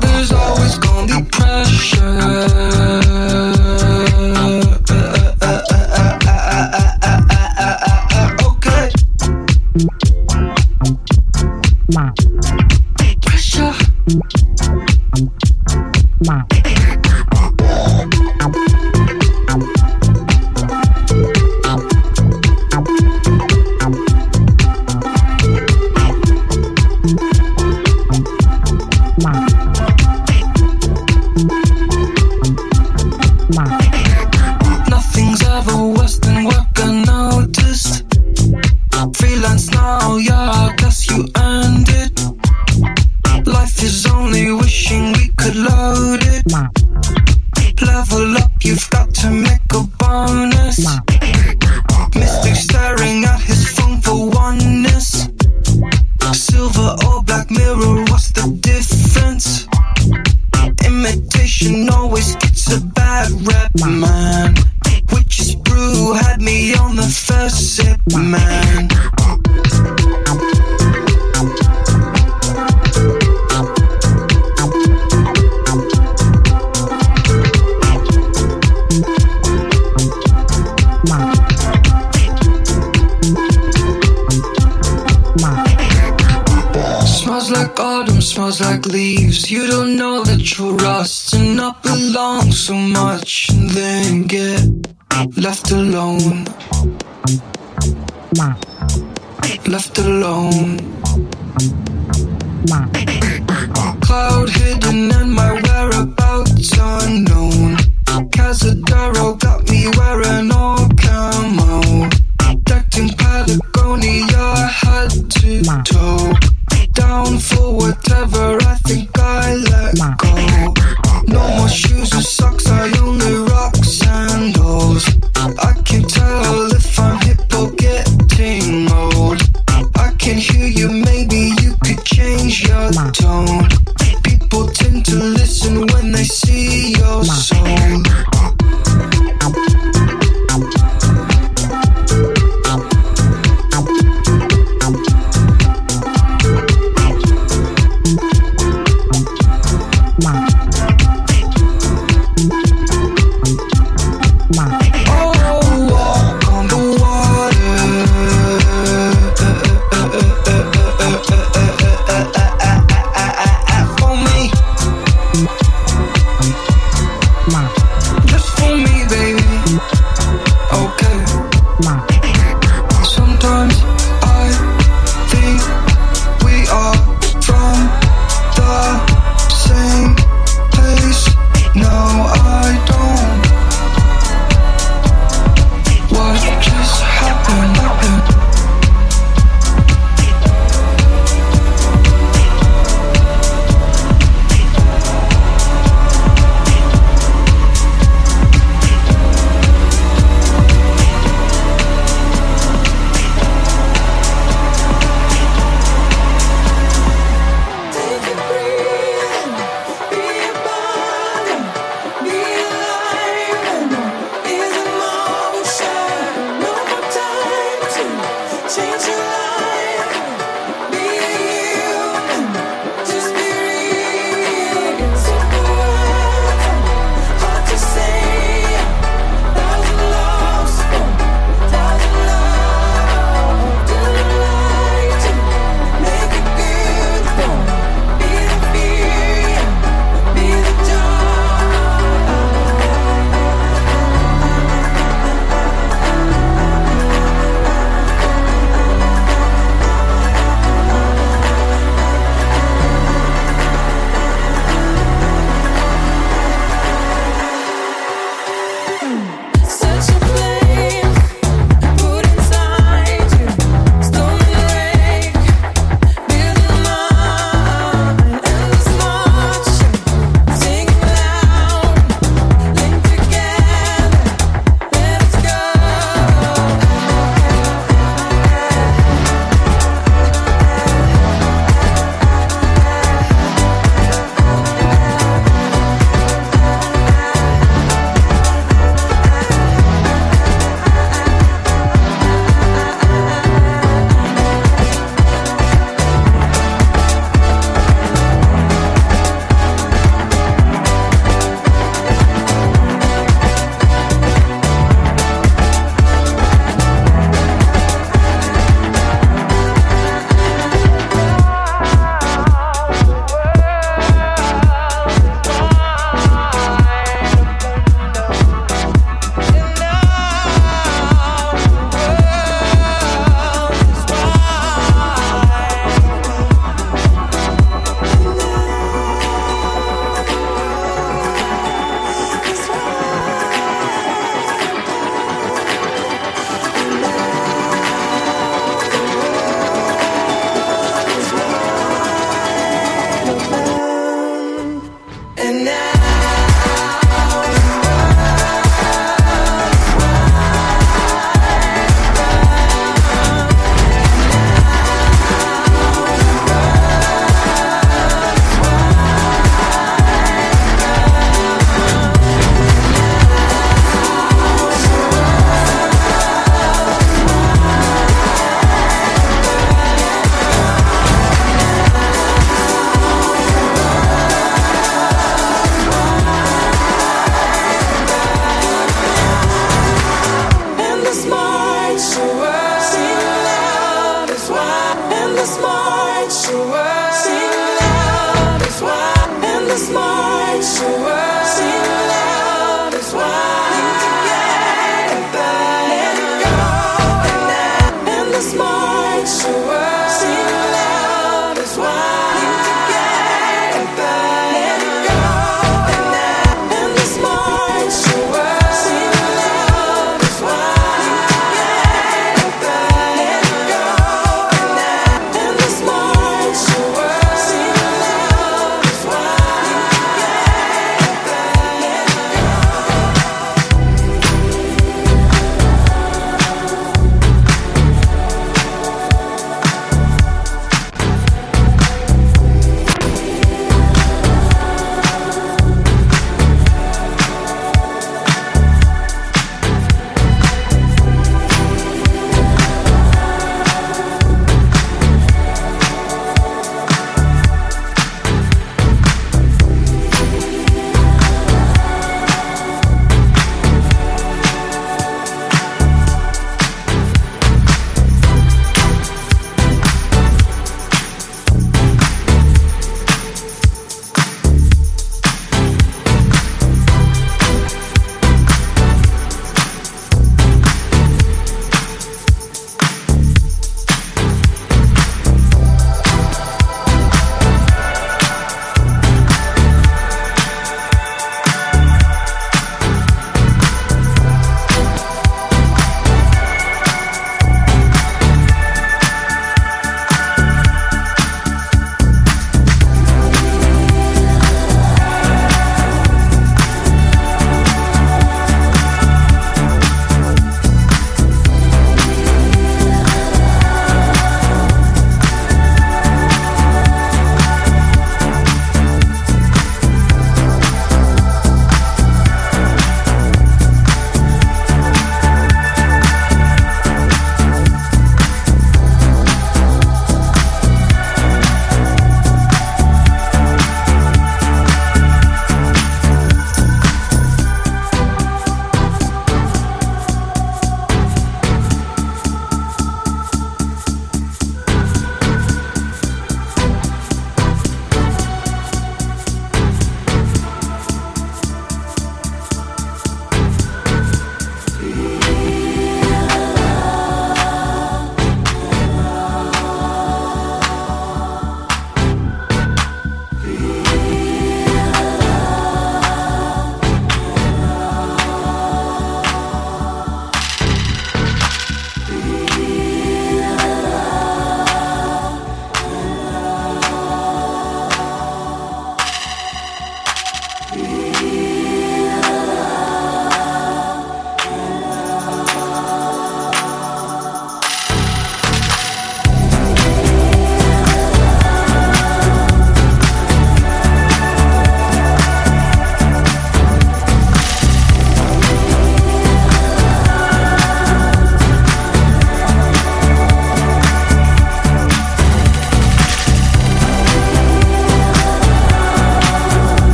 There's always gonna be pressure.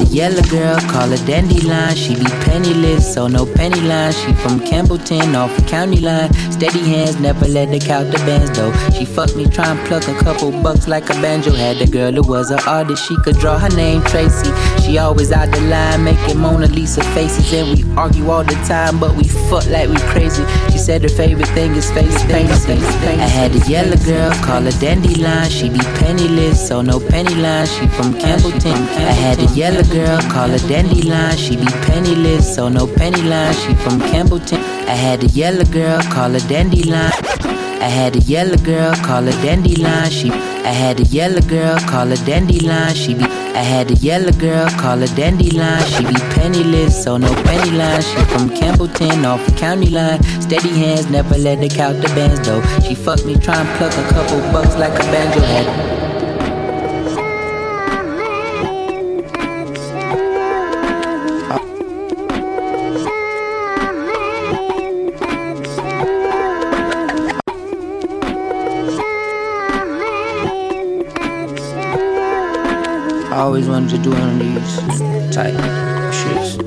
A yellow girl, call her Dandelion. She be penniless, so no penny line. She from Campbellton, off the county line. Steady hands, never let the count the bands though. She fucked me, try and pluck a couple bucks like a banjo. Had the girl who was an artist, she could draw her name Tracy. She always out the line, making Mona Lisa faces. And we argue all the time, but we fuck like we crazy. She said her favorite thing is face painting. I had a yellow girl, call her Dandelion. She be penniless, so no penny line. She from Campbellton. I had a yellow girl, call her Dandelion. She be penniless, so no penny line. She from Campbellton. I had a yellow girl, call her Dandelion. I had a yellow girl, call her Dandelion. She, I had a yellow girl, call her Dandelion. She be, I had a yellow girl, call her Dandelion. She be penniless, so no penny line. She from Campbellton, off the county line. Steady hands, never let her count the bands though. She fucked me, try and pluck a couple bucks like a banjo head. To do these type shits.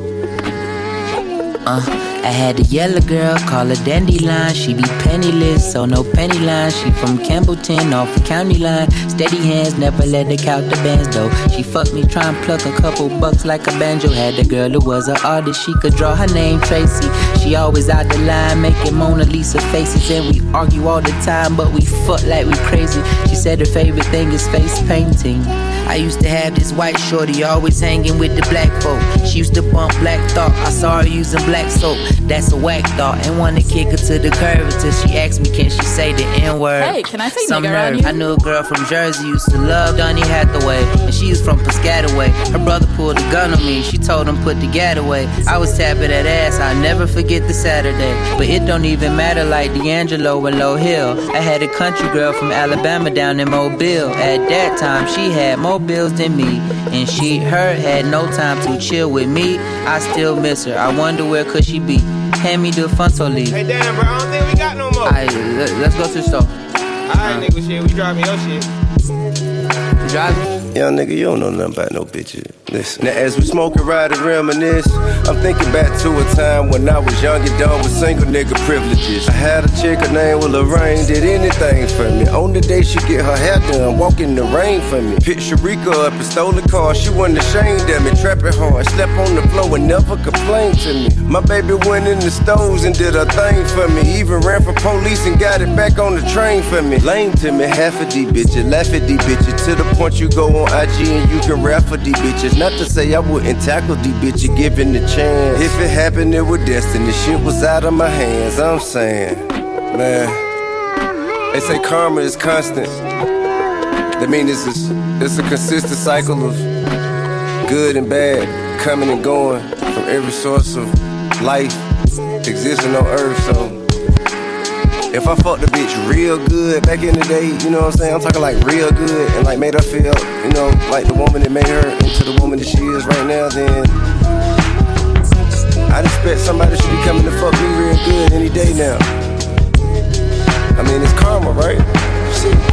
Uh, I had a yellow girl, call her Dandelion. She be penniless, so no penny line. She from Campbellton, off the county line. Steady hands, never let her count the bands though. She fucked me, try and pluck a couple bucks like a banjo. Had a girl who was an artist, she could draw her name Tracy. She always out the line, making Mona Lisa faces. And we argue all the time, but we fuck like we crazy. She said her favorite thing is face painting. I used to have this white shorty always hanging with the black folk. She used to bump black thought. I saw her using black soap. That's a whack thought. And wanna kick her to the curb until she asked me, can she say the N word? Hey, can I say Some nigger around nerve. you? I knew a girl from Jersey used to love Donny Hathaway. And she was from Piscataway. Her brother pulled a gun on me. She told him put the gat away. I was tapping that ass. I'll never forget the Saturday. But it don't even matter like D'Angelo and Lauryn Hill. I had a country girl from Alabama down in Mobile. At that time, she had more bills than me. And she, her, had no time to chill with me. I still miss her. I wonder where could she be? Hand me the Funto leaf. Hey, damn, bro, I don't think we got no more. Alright, let, let's go to the store. Alright, nigga, shit, we driving your shit. You driving? Young nigga, you don't know nothing about no bitches. Now, as we smoke and ride and reminisce, I'm thinking back to a time when I was young and dumb with single nigga privileges. I had a chick, her name was Lorraine, did anything for me. On the day she get her hair done, walk in the rain for me. Picked Sharika up and stole the car, she wasn't ashamed of me. Trapping hard, slept on the floor and never complained to me. My baby went in the stores and did a thing for me. Even ran for police and got it back on the train for me. Lame to me, half of these bitches, laugh at these bitches. To the point you go on IG and you can rap for these bitches. Not to say I wouldn't tackle these bitches given the chance. If it happened, it was destiny. Shit was out of my hands. I'm saying, man. They say karma is constant. That means it's a, it's a consistent cycle of good and bad coming and going from every source of life existing on earth. So if I fucked a bitch real good back in the day, you know what I'm saying? I'm talking like real good and like made her feel, you know, like the woman that made her into the woman that she is right now, then I'd expect somebody should be coming to fuck me real good any day now. I mean, it's karma, right?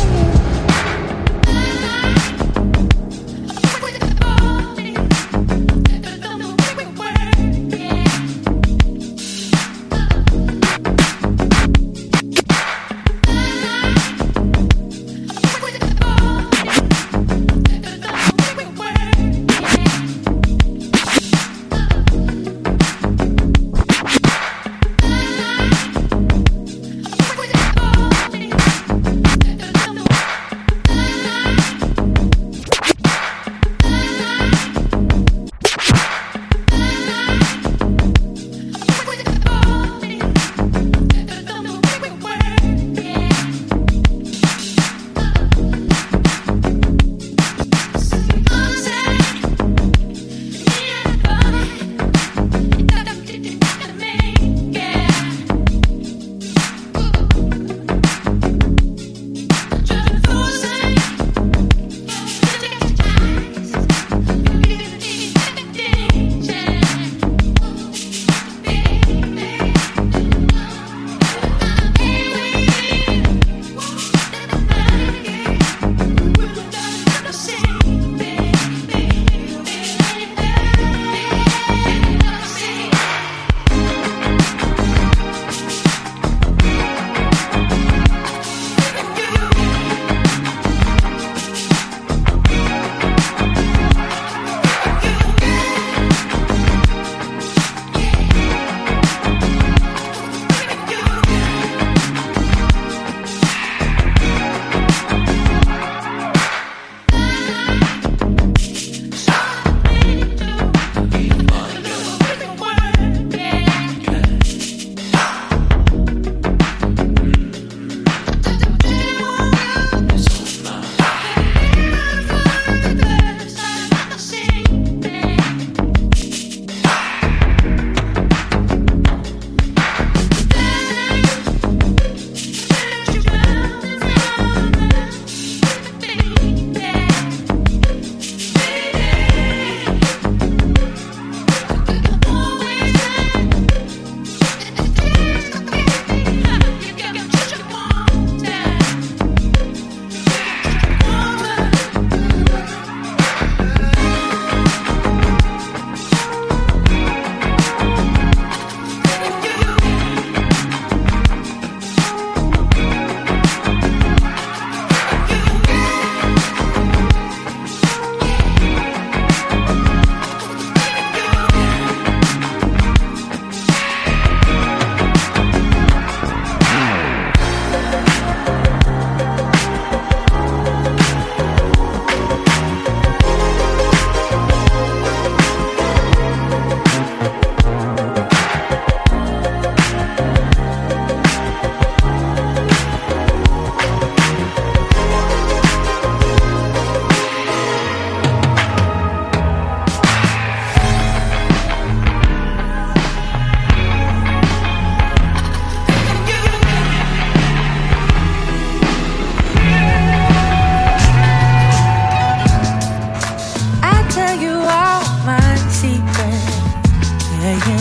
saying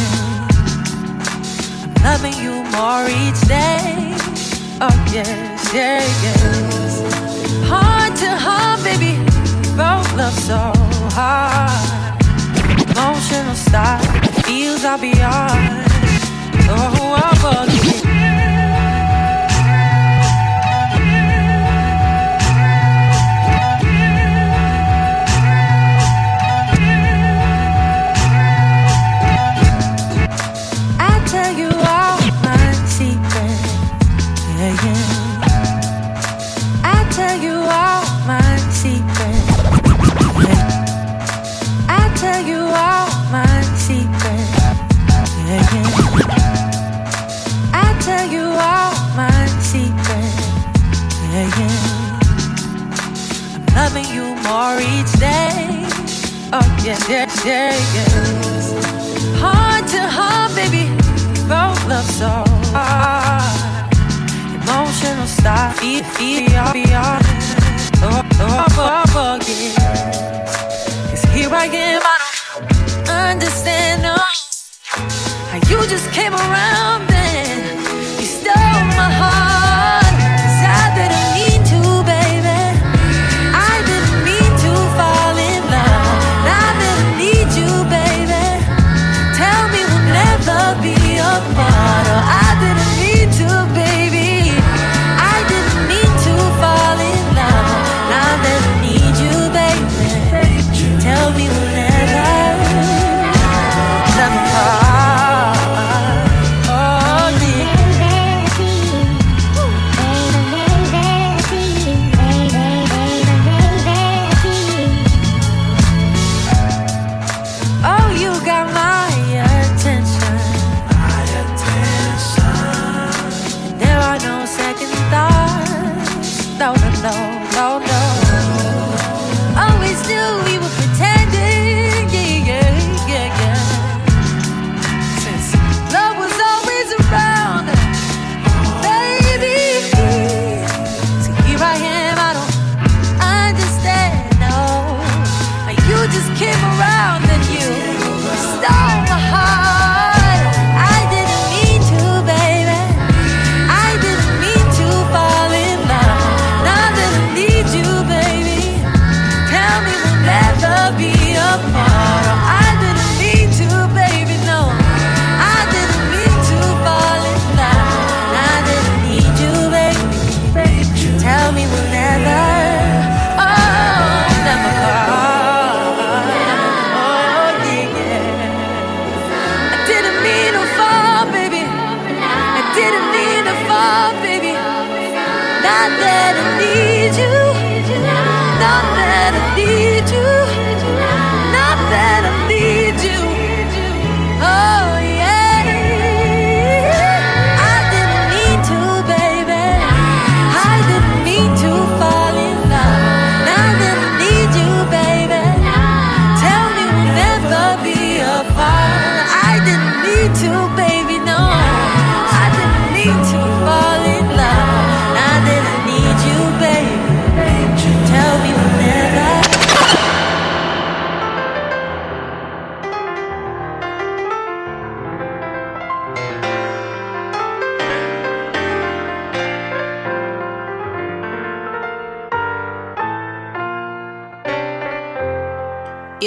I'm loving you more each day. Oh yes, yeah, yes. Heart to heart, baby, both love so hard. Emotional style feels are beyond. Oh, I'm believe. Yeah, yeah, yeah, yeah. Heart to heart, baby, both love so hard. Emotional style, feel, feel, beyond. Oh, oh, oh, oh, oh, yeah. Cause here I am, I don't understand, no. How you just came around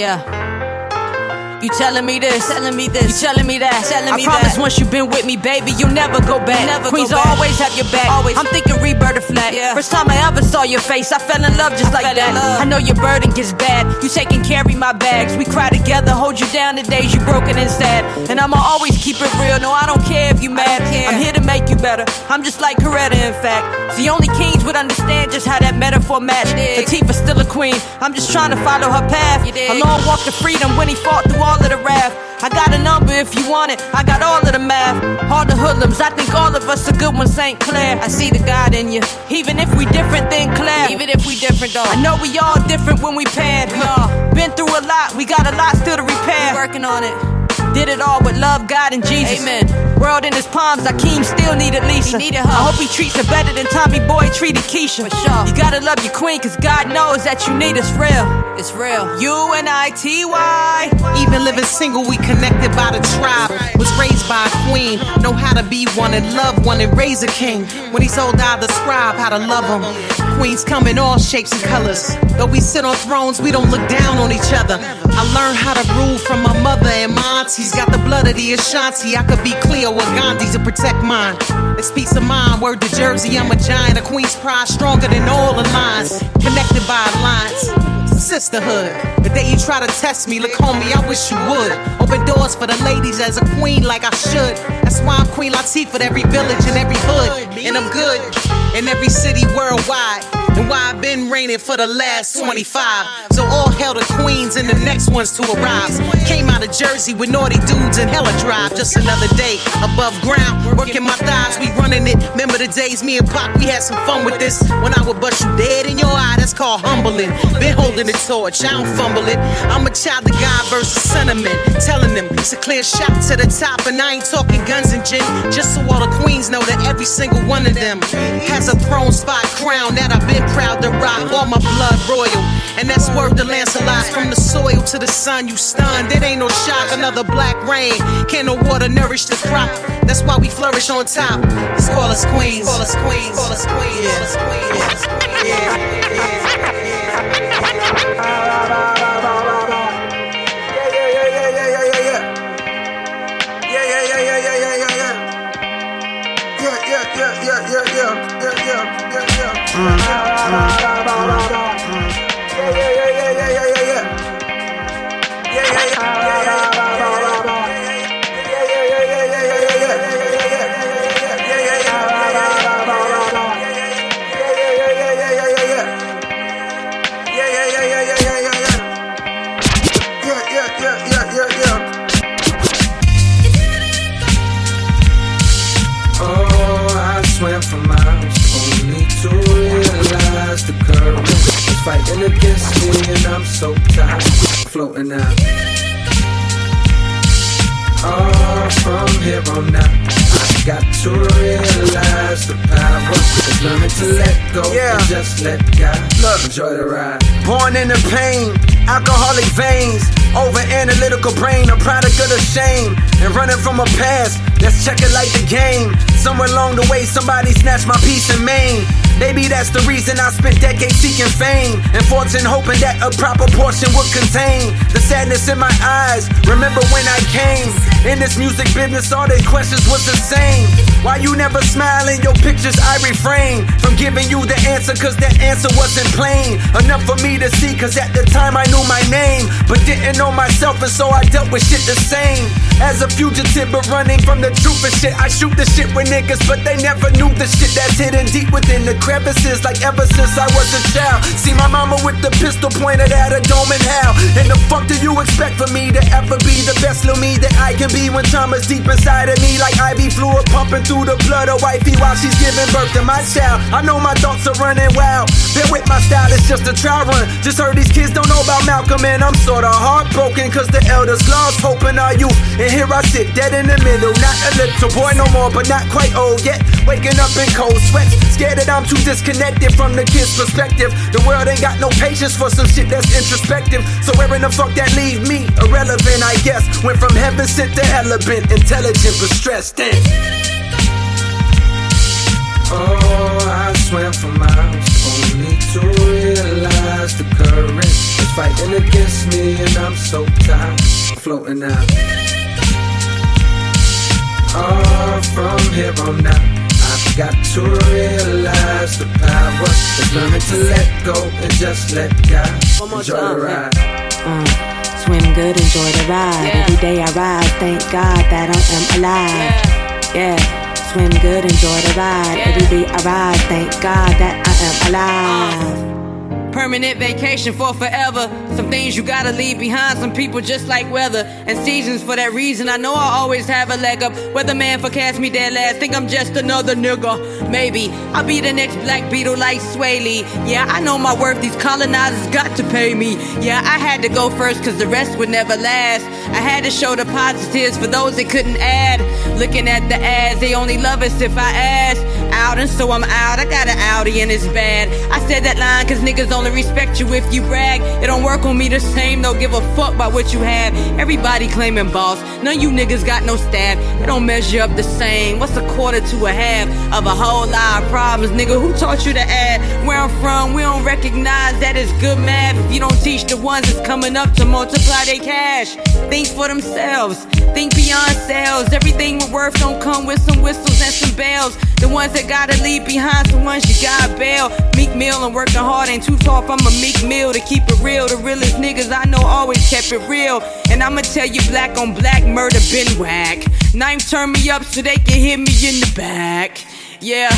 Yeah. You telling me this, telling me this, you telling me that, telling me I promise that. once you've been with me, baby, you'll never go back. Never Queens go back. always have your back. Always. I'm thinking rebirth flat. Yeah. First time I ever saw your face, I fell in love just like fell that. I know your burden gets bad. You take and carry my bags. We cry together, hold you down the days you broken and sad. And I'ma always keep it real. No, I don't care if you mad. I'm here to make you better. I'm just like Coretta, in fact. The only kings would understand just how that metaphor matched. Latifah's still a queen. I'm just trying to follow her path. A long walk to freedom when he fought through all of the wrath. I got a number if you want it. I got all of the math. All the hoodlums. I think all of us are good ones, Synclaire. I see the God in you. Even if we different than Claire. Even if we different though. I know we all different when we paired. We all been through a lot. We got a lot still to repair. Working on it. Did it all with love, God, and Jesus. Amen. World in his palms, Akeem still needed Lisa. He needed her. I hope he treats her better than Tommy Boy treated Keisha. For sure. You gotta love your queen, cause God knows that you need us real. It's real. U N I T Y. Even living single, we connected by the tribe. Was raised by a queen, know how to be one and love one and raise a king. When he's old, I'll describe how to love him. Queens come in all shapes and colors. Though we sit on thrones, we don't look down on each other. I learned how to rule from my mother and my aunties. Got the blood of the Ashanti. I could be Cleo or Gandhi to protect mine. It's peace of mind. Word to Jersey, I'm a giant. A queen's pride stronger than all the lines. Connected by lines. Sisterhood. The day you try to test me, look, homie, I wish you would. Open doors for the ladies as a queen, like I should. That's why I'm Queen Latifah, every village and every hood. And I'm good in every city worldwide. And why I've been reigning for the last 25. So all hell the queens and the next ones to arrive. Came out of Jersey with naughty dudes and hella drive. Just another day above ground. Working my thighs, we running it. Remember the days me and Pop, we had some fun with this. When I would bust you dead in your eye, that's called humbling. Been holding the torch, I don't fumble it. I'm a child of God versus sentiment. Telling them it's a clear shot to the top. And I ain't talking guns and gin. Just so all the queens know that every single one of them has a throne spot crown that I've been proud to rock. All my blood royal. And that's word to Lancelot. From the soil to the sun, you stunned. It ain't no shock. Another black rain. Can no water nourish the crop? That's why we flourish on top. Let's call us queens. Call us queens. Call us queens. Yeah. Yeah. Yeah. Oh, fighting against me, and I'm so tired, floating out. Oh, from here on out, I got to realize the power is learning to let go Yeah. and just let God enjoy the ride. Born in the pain, alcoholic veins, over analytical brain, a product of the shame, and running from a past. Let's check it like the game. Somewhere along the way, somebody snatched my peace in Maine. Maybe that's the reason I spent decades seeking fame and fortune, hoping that a proper portion would contain the sadness in my eyes. Remember when I came in this music business? All the questions was the same. Why you never smile in your pictures? I refrain from giving you the answer, cause that answer wasn't plain enough for me to see. Cause at the time I knew my name, but didn't know myself, and so I dealt with shit the same. As a fugitive, but running from the truth and shit. I shoot the shit with niggas, but they never knew the shit that's hidden deep within the crevices. Like ever since I was a child. See my mama with the pistol pointed at a dome and how. And the fuck do you expect for me to ever be the best little me that I can be when time is deep inside of me? Like IV fluid pumping through the blood of wifey while she's giving birth to my child. I know my thoughts are running wild. Bear with my style, it's just a trial run. Just heard these kids don't know about Malcolm, and I'm sorta heartbroken cause the elders lost hope in our youth. And here I sit, dead in the middle. Not a little boy no more, but not quite old yet. Waking up in cold sweats, scared that I'm too disconnected from the kid's perspective. The world ain't got no patience for some shit that's introspective. So where in the fuck that leave me? Irrelevant, I guess. Went from heaven sent to hell, been intelligent but stressed. Damn. Oh, I swam for miles only to realize the current is fighting against me, and I'm so tired, floating out. Oh, from here on out, I've got to realize the power is learning to let go and just let God enjoy the ride. Uh, swim good, enjoy the ride. Every day I rise, thank God that I am alive. Yeah. Swim good, enjoy the ride. Every day I rise, thank God that I am alive. Permanent vacation for forever. Some things you gotta leave behind. Some people just like weather and seasons. For that reason, I know I always have a leg up. Weatherman forecast me dead last. Think I'm just another nigga. Maybe I'll be the next Black Beetle like Swae Lee. Yeah, I know my worth. These colonizers got to pay me. Yeah, I had to go first cause the rest would never last. I had to show the positives for those that couldn't add. Looking at the ads, they only love us if I ask. Out and so I'm out. I got an Audi and it's bad. I said that line cause niggas only respect you if you brag. It don't work on me the same, don't give a fuck about what you have. Everybody claiming boss. None of you niggas got no staff. It don't measure up the same. What's a quarter to a half of a whole lot of problems, nigga? Who taught you to add? Where I'm from, we don't recognize that it's good math. If you don't teach the ones that's coming up to multiply their cash, think for themselves. Think beyond sales. Everything with worth don't come with some whistles and some bells. The ones that gotta leave behind, some ones you gotta bail. Meek Mill and working hard ain't too far from a Meek Mill to keep it real. The realest niggas I know always kept it real. And I'ma tell you, black on black murder been whack. Knife turn me up so they can hit me in the back. Yeah.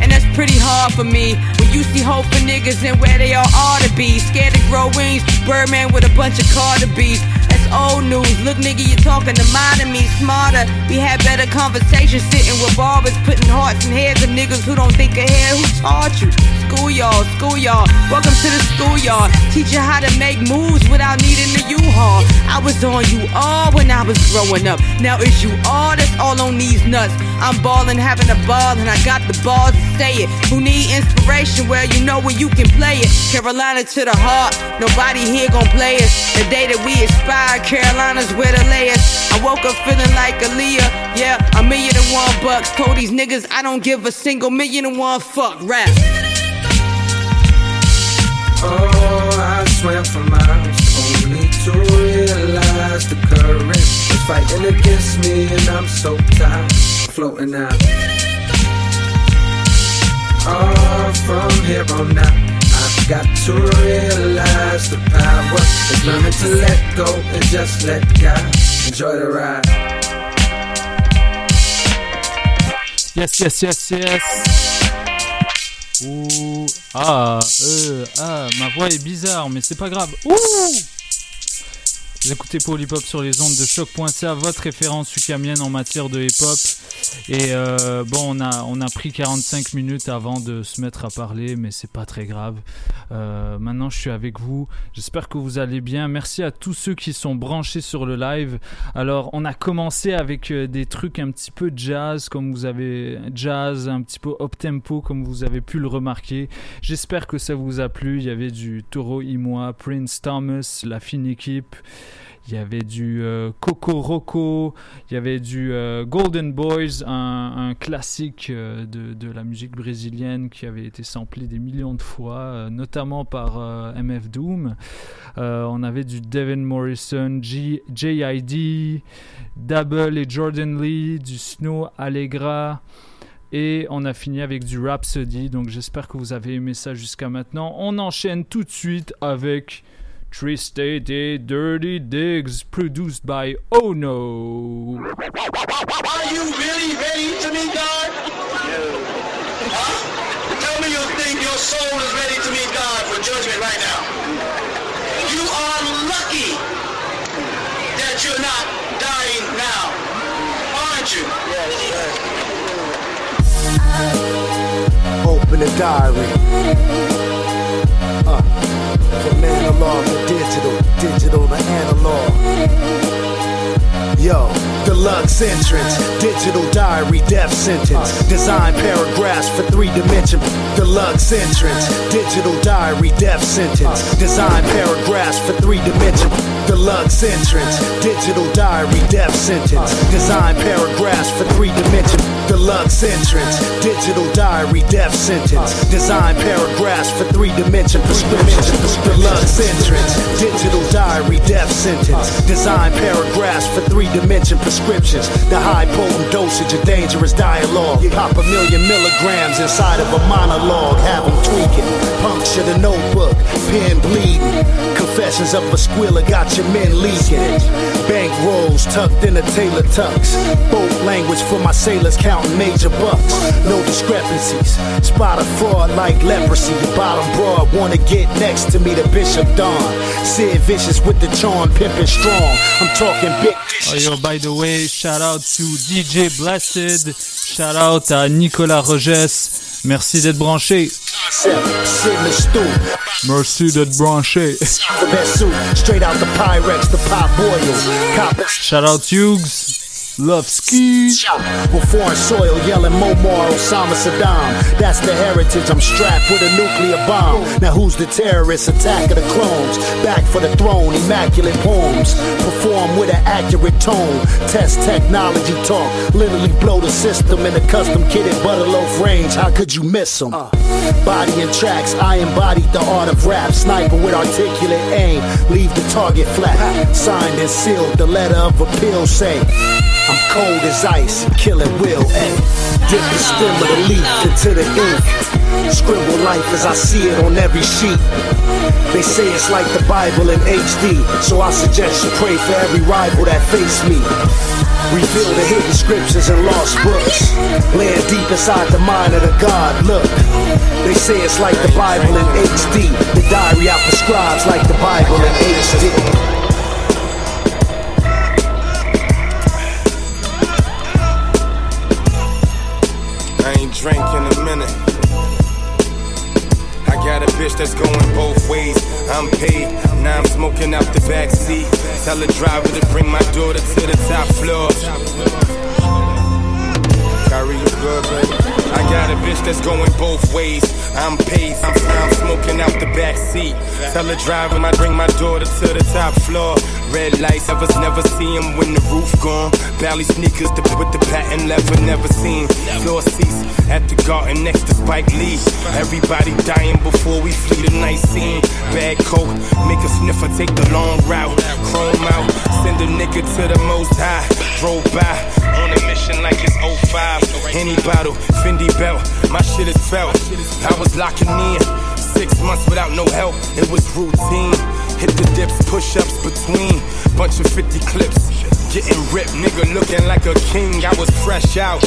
And that's pretty hard for me. When you see hope for niggas and where they all ought to be. Scared to grow wings, Birdman with a bunch of beats. That's old news. Look, nigga, you talking to modern me, smarter. We had better conversations sitting with barbers, putting hearts and heads of niggas who don't think ahead. Who taught you? School y'all, school y'all. Welcome to the schoolyard. Teach you how to make moves without needing the U-Haul. I was on you all when I was growing up. Now it's you all that's all on these nuts. I'm ballin', having a ball, and I got the balls to say it. Who need inspiration? Well, you know where you can play it. Carolina to the heart. Nobody here gon' play us. The day that we expire, Carolina's where to lay us. I woke up feeling like Aaliyah. Yeah, a million and one bucks. Told these niggas I don't give a single million and one fuck rap. Oh, I swam for miles only to realize the current is fighting against me, and I'm so tired floating out. Oh, from here on out, got to realize the power is learning to let go and just let God enjoy the ride. Yes, yes, yes, yes. Ouh, ah, euh, ah, ma voix est bizarre, mais c'est pas grave. Ouh Vous écoutez Polypop sur les ondes de choc.ca, votre référence ukamienne en matière de hip-hop. Et euh, bon, on a, on a pris 45 minutes avant de se mettre à parler, mais c'est pas très grave. Euh, maintenant, je suis avec vous. J'espère que vous allez bien. Merci à tous ceux qui sont branchés sur le live. Alors, on a commencé avec euh, des trucs un petit peu jazz, comme vous avez jazz, un petit peu up tempo, comme vous avez pu le remarquer. J'espère que ça vous a plu. Il y avait du Toro Imoa, Prince Thomas, la fine équipe. Il y avait du euh, Coco Roco, il y avait du euh, Golden Boys, un, classique euh, de, de, la musique brésilienne qui avait été samplé des millions de fois, notamment par MF Doom. on avait du Devin Morrison, JID, Double et Jordan Lee, du Snow Allegra. Et on a fini avec du Rhapsody, donc j'espère que vous avez aimé ça jusqu'à maintenant. On enchaîne tout de suite avec Tri-State Dirty Digs, produced by Oh No. Are you really ready to meet God? No. Huh? Tell me you think your soul is ready to meet God for judgment right now. You are lucky that you're not dying now, aren't you? Open the diary. Uh, analog to digital, digital to analog. Yo, deluxe entrance, digital diary, death sentence. Design paragraphs for three dimension. Deluxe entrance, digital diary, death sentence. Design paragraphs for three dimension. Deluxe entrance, digital diary, death sentence. Design paragraphs for three dimension. Deluxe entrance, digital diary, death sentence. Design paragraphs for three dimension prescription. Deluxe entrance, digital diary, death sentence. Design paragraphs for three dimension prescriptions. The high potent dosage of dangerous dialogue. Pop a million milligrams inside of a monologue. Have them tweaking. Puncture the notebook. Pen bleeding. Confessions of a squealer got your men leaking. Bank rolls tucked in a tailor tux. Both language for my sailors counting major bucks. No discrepancies. Spot a fraud like leprosy. Your bottom broad wanna get next to me, the Bishop Don. Sid Vicious with the charm, pimpin' strong. I'm talking big Oh yo, by the way, shout out to DJ Blasted, shout out à Nicolas Rogès. Merci d'être branché. Merci d'être branché. The straight out the Pyrex, the pop boil. Coppers Shout out Hughes. Love ski. with foreign soil yelling Momar, Osama Saddam. That's the heritage. I'm strapped with a nuclear bomb. Now who's the terrorist? Attack of the clones. Back for the throne, immaculate poems. Perform with an accurate tone. Test technology talk. Literally blow the system in a custom kitted butterloaf range. How could you miss them? Uh. Body and tracks, I embodied the art of rap. Sniper with articulate aim. Leave the target flat. Signed and sealed, the letter of appeal say. I'm cold as ice, killing will, eh? Dip the stem of the leaf into the ink. Scribble life as I see it on every sheet. They say it's like the Bible in HD, so I suggest you pray for every rival that face me. Reveal the hidden scriptures and lost books. Land deep inside the mind of the God. Look, they say it's like the Bible in HD. The diary I prescribes like the Bible in HD. I ain't in a minute. Got a bitch that's going both ways. I'm paid, now I'm smoking out the back seat. Tell the driver to bring my daughter to the top floor. Carry you good, baby. I got a bitch that's going both ways. I'm paid, I'm, I'm smoking out the back seat. Tell the driver I bring my daughter to the top floor. Red lights, ever never see him when the roof gone. Bally sneakers to put the patent leather, never seen. Floor seats at the garden next to Spike Lee. Everybody dying before we flee the night scene. Bad coke, make a sniffer take the long route. Chrome out, send a nigga to the most high. Drove by on a mission like it's 05. Henny bottle, Fendi belt, my shit is felt. I was locking in. Six months without no help, it was routine. Hit the dips, push ups between. Bunch of 50 clips. Getting ripped, nigga looking like a king. I was fresh out.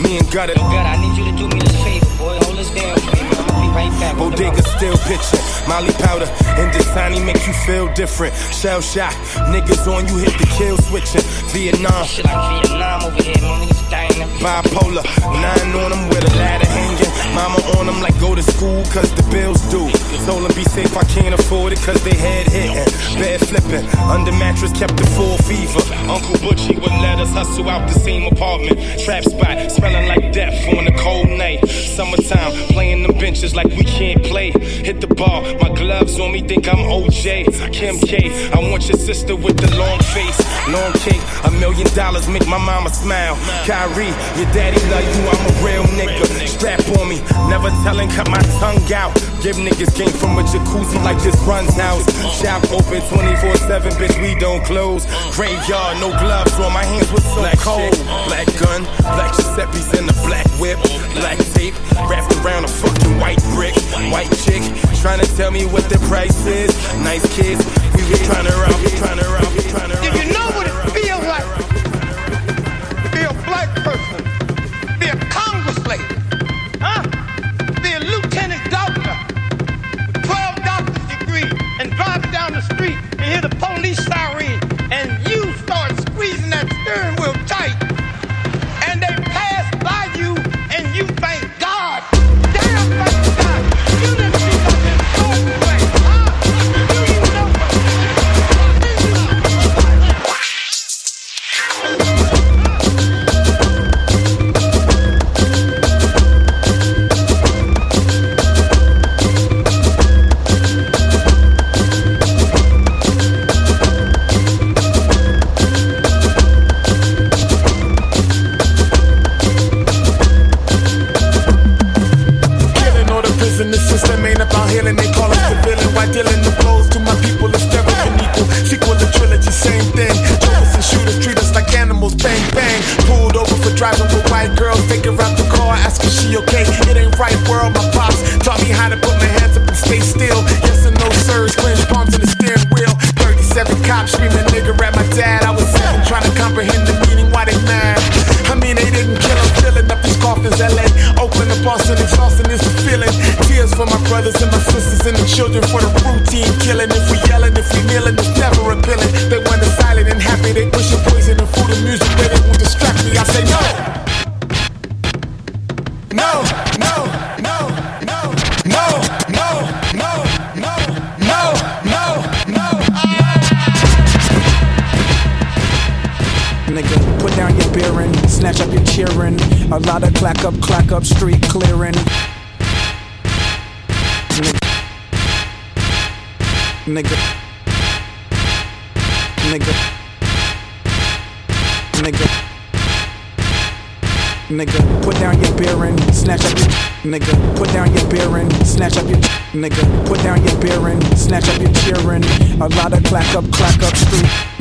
Me and Gutter. God, I need you to do me this favor, boy. Hold this down for me. I'ma be right back. Bodega still pitching. Molly powder and Dasani make you feel different. Shell shock, niggas on you hit the kill switching. Vietnam. Shit like Vietnam over here, man. Niggas dying Bipolar, nine on them with a ladder hanging. Mama on them like go to school cause the bills due. Told them be safe, I can't afford it cause they head hitting. Bed flipping, under mattress kept the full fever. Uncle Butchie wouldn't let us hustle out the same apartment. Trap spot, smelling like death on a cold night. Summertime, playing them benches like we can't play. Hit the ball, my gloves on me, think I'm OJ. Kim K, I want your sister with the long face. Long cake, a million dollars make my mama smile. Kyrie, your daddy love you, I'm a real nigga. Strap on me, never telling, cut my tongue out. Give niggas game from a jacuzzi like this runs house. Shop open 24 7, bitch, we don't close. Graveyard, no gloves on, my hands was so black cold. Shit, black gun, black Giuseppe's in the black whip. Black tape, wrapped around a fucking white brick. White chick, trying to tell me what the price is. Nice kids, we was trying to rob, we trying to rob, we trying to rob.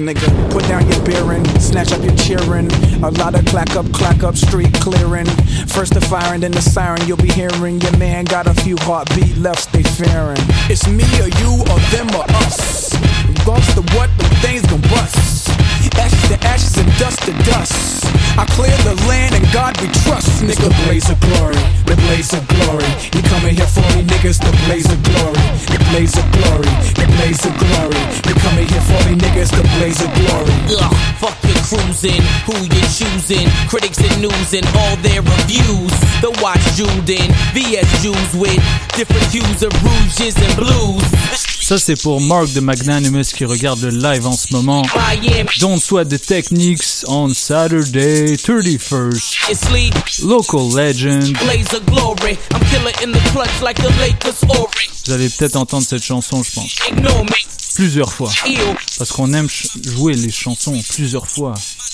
Nigga, put down your beer and snatch up your cheering. A lot of clack up, clack up street clearing. First the fire and then the siren you'll be hearing. Your man got a few heartbeat left, stay fearing. It's me or you or them or us. Regardless of what, the things gon' bust. Ashes to ashes and dust to dust. I clear the land and God we trust, nigga. The blaze of glory, the blaze of glory. You coming here for me, niggas? The blaze of glory, the blaze of glory, the blaze of glory. You coming here for me, niggas? The blaze of glory. Ugh, fuck your cruising, who you choosing? Critics and news and all their reviews. The watch Juden, VS Jews with different hues of rouges and blues. Ça, c'est pour Mark de Magnanimous qui regarde le live en ce moment. Don't Sweat the Techniques on Saturday 31st. It's lead, Local Legend. Vous allez peut-être entendre cette chanson, je pense. Plusieurs fois. Parce qu'on aime jouer les chansons plusieurs fois.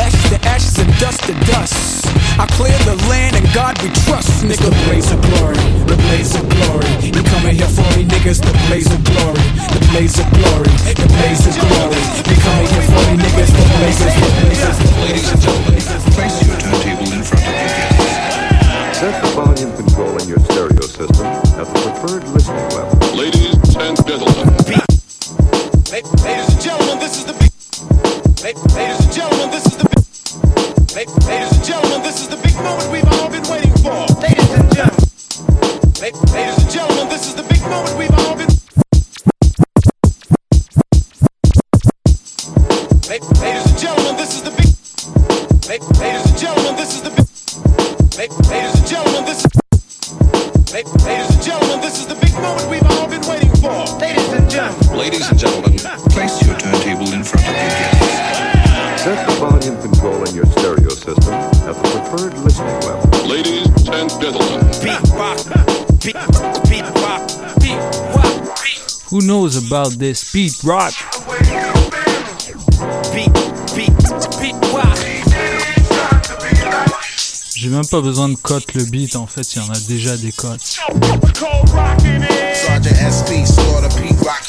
it's the blaze It's of me or glory. you or them or us. Regardless of what, the things gon' bust. Ashes to ashes and dust to dust. I clear the land and God we trust, nigga. The blaze of glory, the blaze of glory. You coming here for me, niggas? The blaze of glory, the blaze of glory, the blaze of glory. You coming here for me, niggas? The blaze of glory. Ladies and gentlemen, place your turntable in front of you. Set the volume control in your stereo system at the preferred listening level. Ladies and gentlemen, Ladies and gentlemen, this is the big. Ladies and gentlemen, this is the big. Ladies and gentlemen, this is the big moment we've all been waiting for. Ladies and gentlemen. Ladies and gentlemen, this is the big moment we've all been. Ladies and gentlemen, this is the big. Ladies and gentlemen, this is the big. Ladies and gentlemen, this. Ladies and gentlemen, this is the big moment we've all been waiting for. Ladies and gentlemen. ladies and gentlemen, place your turntable in front. Set the volume control in your stereo system at the preferred listening level. Ladies and gentlemen, Beat rock, beat, beat rock, beat rock, Who knows about this? Beat rock? beat, beat, beat rock. J'ai même pas besoin de cote le beat, en fait, il y en a déjà des cotes.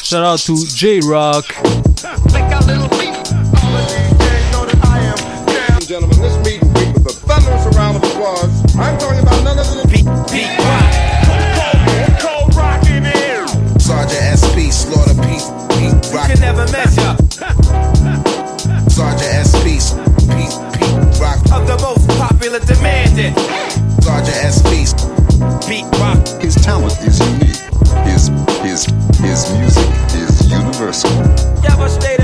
Shout out to J-Rock. Sergeant SP, Beat rock. His talent is unique. His his his music is universal. Devastating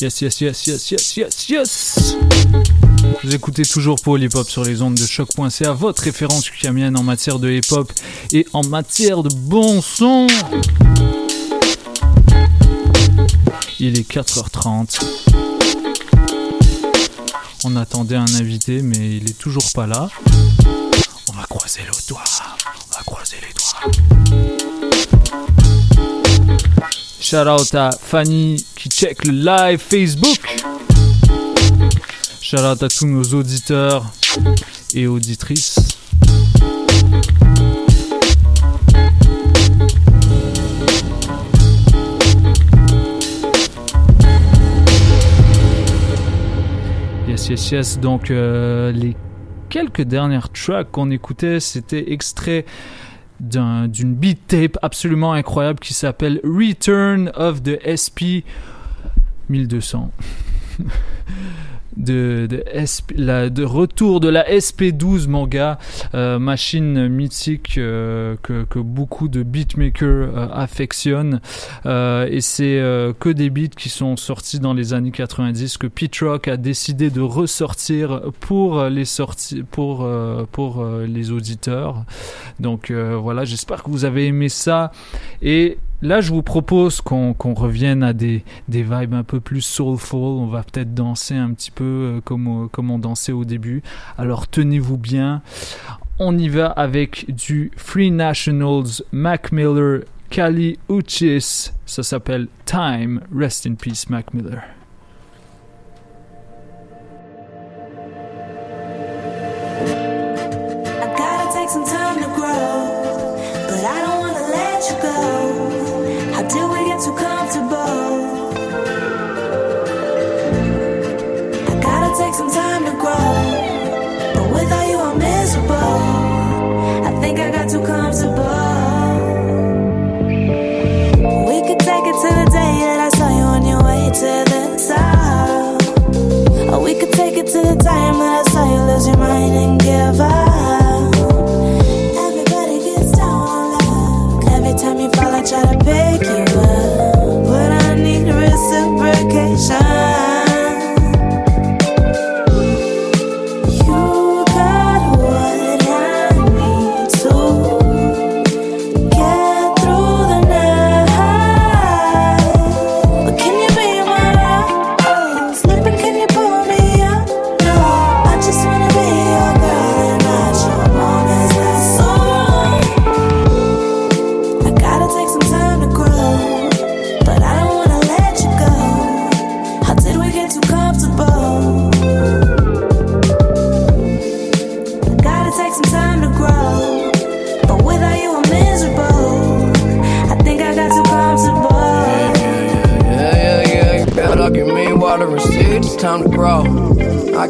Yes, yes, yes, yes, yes, yes, yes. Vous écoutez toujours Paul Hip sur les ondes de choc.ca, votre référence mienne en matière de hip hop et en matière de bon son. Il est 4h30. On attendait un invité, mais il est toujours pas là. On va croiser le Shout out à Fanny qui check le live Facebook. Shout out à tous nos auditeurs et auditrices. Yes, yes, yes. Donc, euh, les quelques dernières tracks qu'on écoutait, c'était extrait d'un- d'une beat tape absolument incroyable qui s'appelle Return of the SP 1200. De, SP la- de retour de la SP12 mon gars euh, machine mythique euh, que, beaucoup de beatmakers euh, affectionnent. Euh, et c'est que des beats qui sont sortis dans les années 90 que Pete Rock a décidé de ressortir pour les sorties pour pour les auditeurs. Donc voilà j'espère que vous avez aimé ça. Et Là, je vous propose qu'on qu'on revienne à des, des vibes un peu plus soulful. On va peut-être danser un petit peu euh, comme, on- comme on dansait au début. Alors, tenez-vous bien. On y va avec du Free Nationals, Mac Miller, Kali Uchis. Ça s'appelle Time. Rest in peace, Mac Miller. Try to pick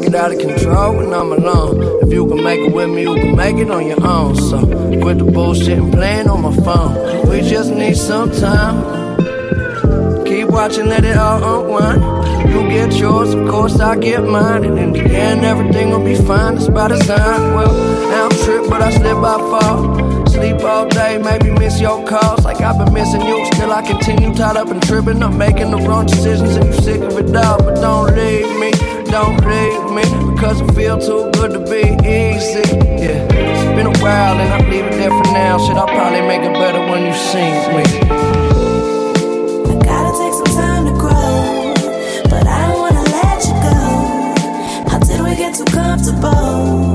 get out of control when I'm alone. If you can make it with me, you can make it on your own. So quit the bullshit and playing on my phone. We just need some time. Keep watching, let it all unwind. You get yours, of course I get mine. And in the end, everything will be fine. It's by design. Well, now I'm tripped, but I slip, I fall. Sleep all day, maybe miss your calls. Like I've been missing you, still I continue tied up and tripping. I'm making the wrong decisions, and you're sick of it all. But don't leave me, don't leave me, because it feel too good to be easy. Yeah, it's been a while, and I leave it there for now. Shit, I'll probably make it better when you see me. I gotta take some time to grow, but I don't wanna let you go. We get too comfortable?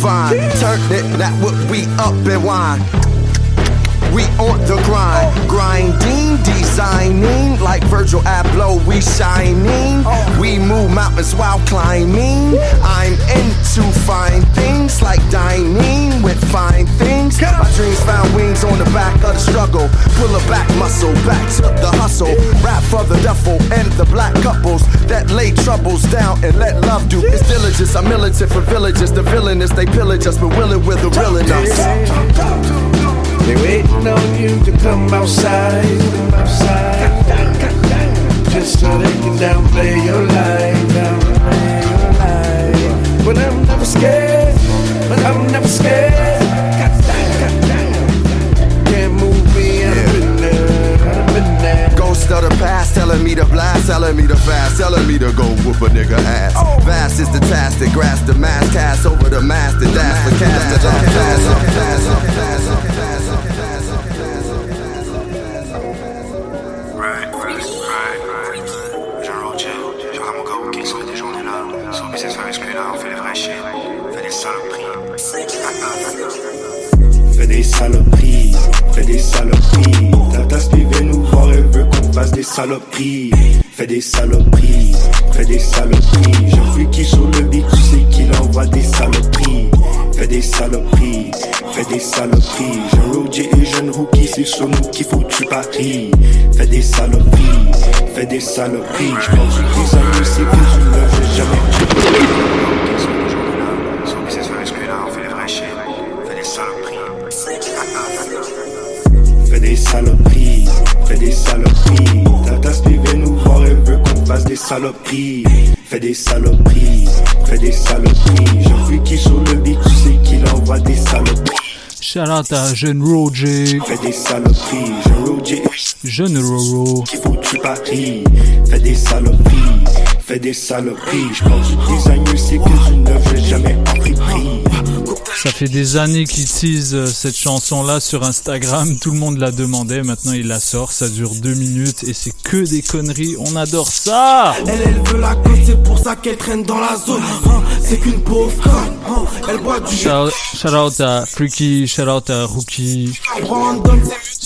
divine. Turn it, that what we up and wine. We on the grind, grinding, designing like Virgil Abloh. We shining, we move mountains while climbing. I'm into fine things like dining with fine things. down and let love do its diligence. I'm militant for villages. The villainous, they pillage us, but willing with the real us. They waiting on you to come outside. Come outside. Just so they can downplay your life. Downplay your life. But I'm never scared. But I'm never scared. Of the past telling me to blast, telling me to fast, telling me to go whoop a nigga ass. Oh. Vast is the task that grasp the mass, cast over the mask, the dash, the cast, the dash, fasse des saloperies, fais des saloperies, fais des saloperies. J'en fais qui sur le beat, tu sais qu'il envoie des saloperies, fais des saloperies, fais des saloperies. Jeune Roger et jeune Rookie, c'est sur nous qu'il faut que tu paries. Fais des saloperies, fais des saloperies. Je pense que les amis, c'est que tu ne veux jamais. Fais des saloperies. Fais des saloperies. Des saloperies. Fais des saloperies, fais des saloperies. J'en qui sur le beat, tu sais qu'il envoie des saloperies. Shout out à Jeune Roger. Fais des saloperies, jeune Roger. Jeune Roro. Qui faut tu paries. Fais des saloperies, fais des saloperies. J'pense du designer, c'est que du neuf, j'ai jamais appris. Ça fait des années qu'il tease euh, cette chanson-là sur Instagram. Tout le monde la demandait. Maintenant, il la sort. Ça dure deux minutes et c'est que des conneries. On adore ça. Elle, elle veut la côte, c'est pour ça qu'elle traîne dans la zone. Hein, c'est qu'une pauvre hein, elle boit du Shout, shout out à Freaky, shout out à Rookie. Brandon.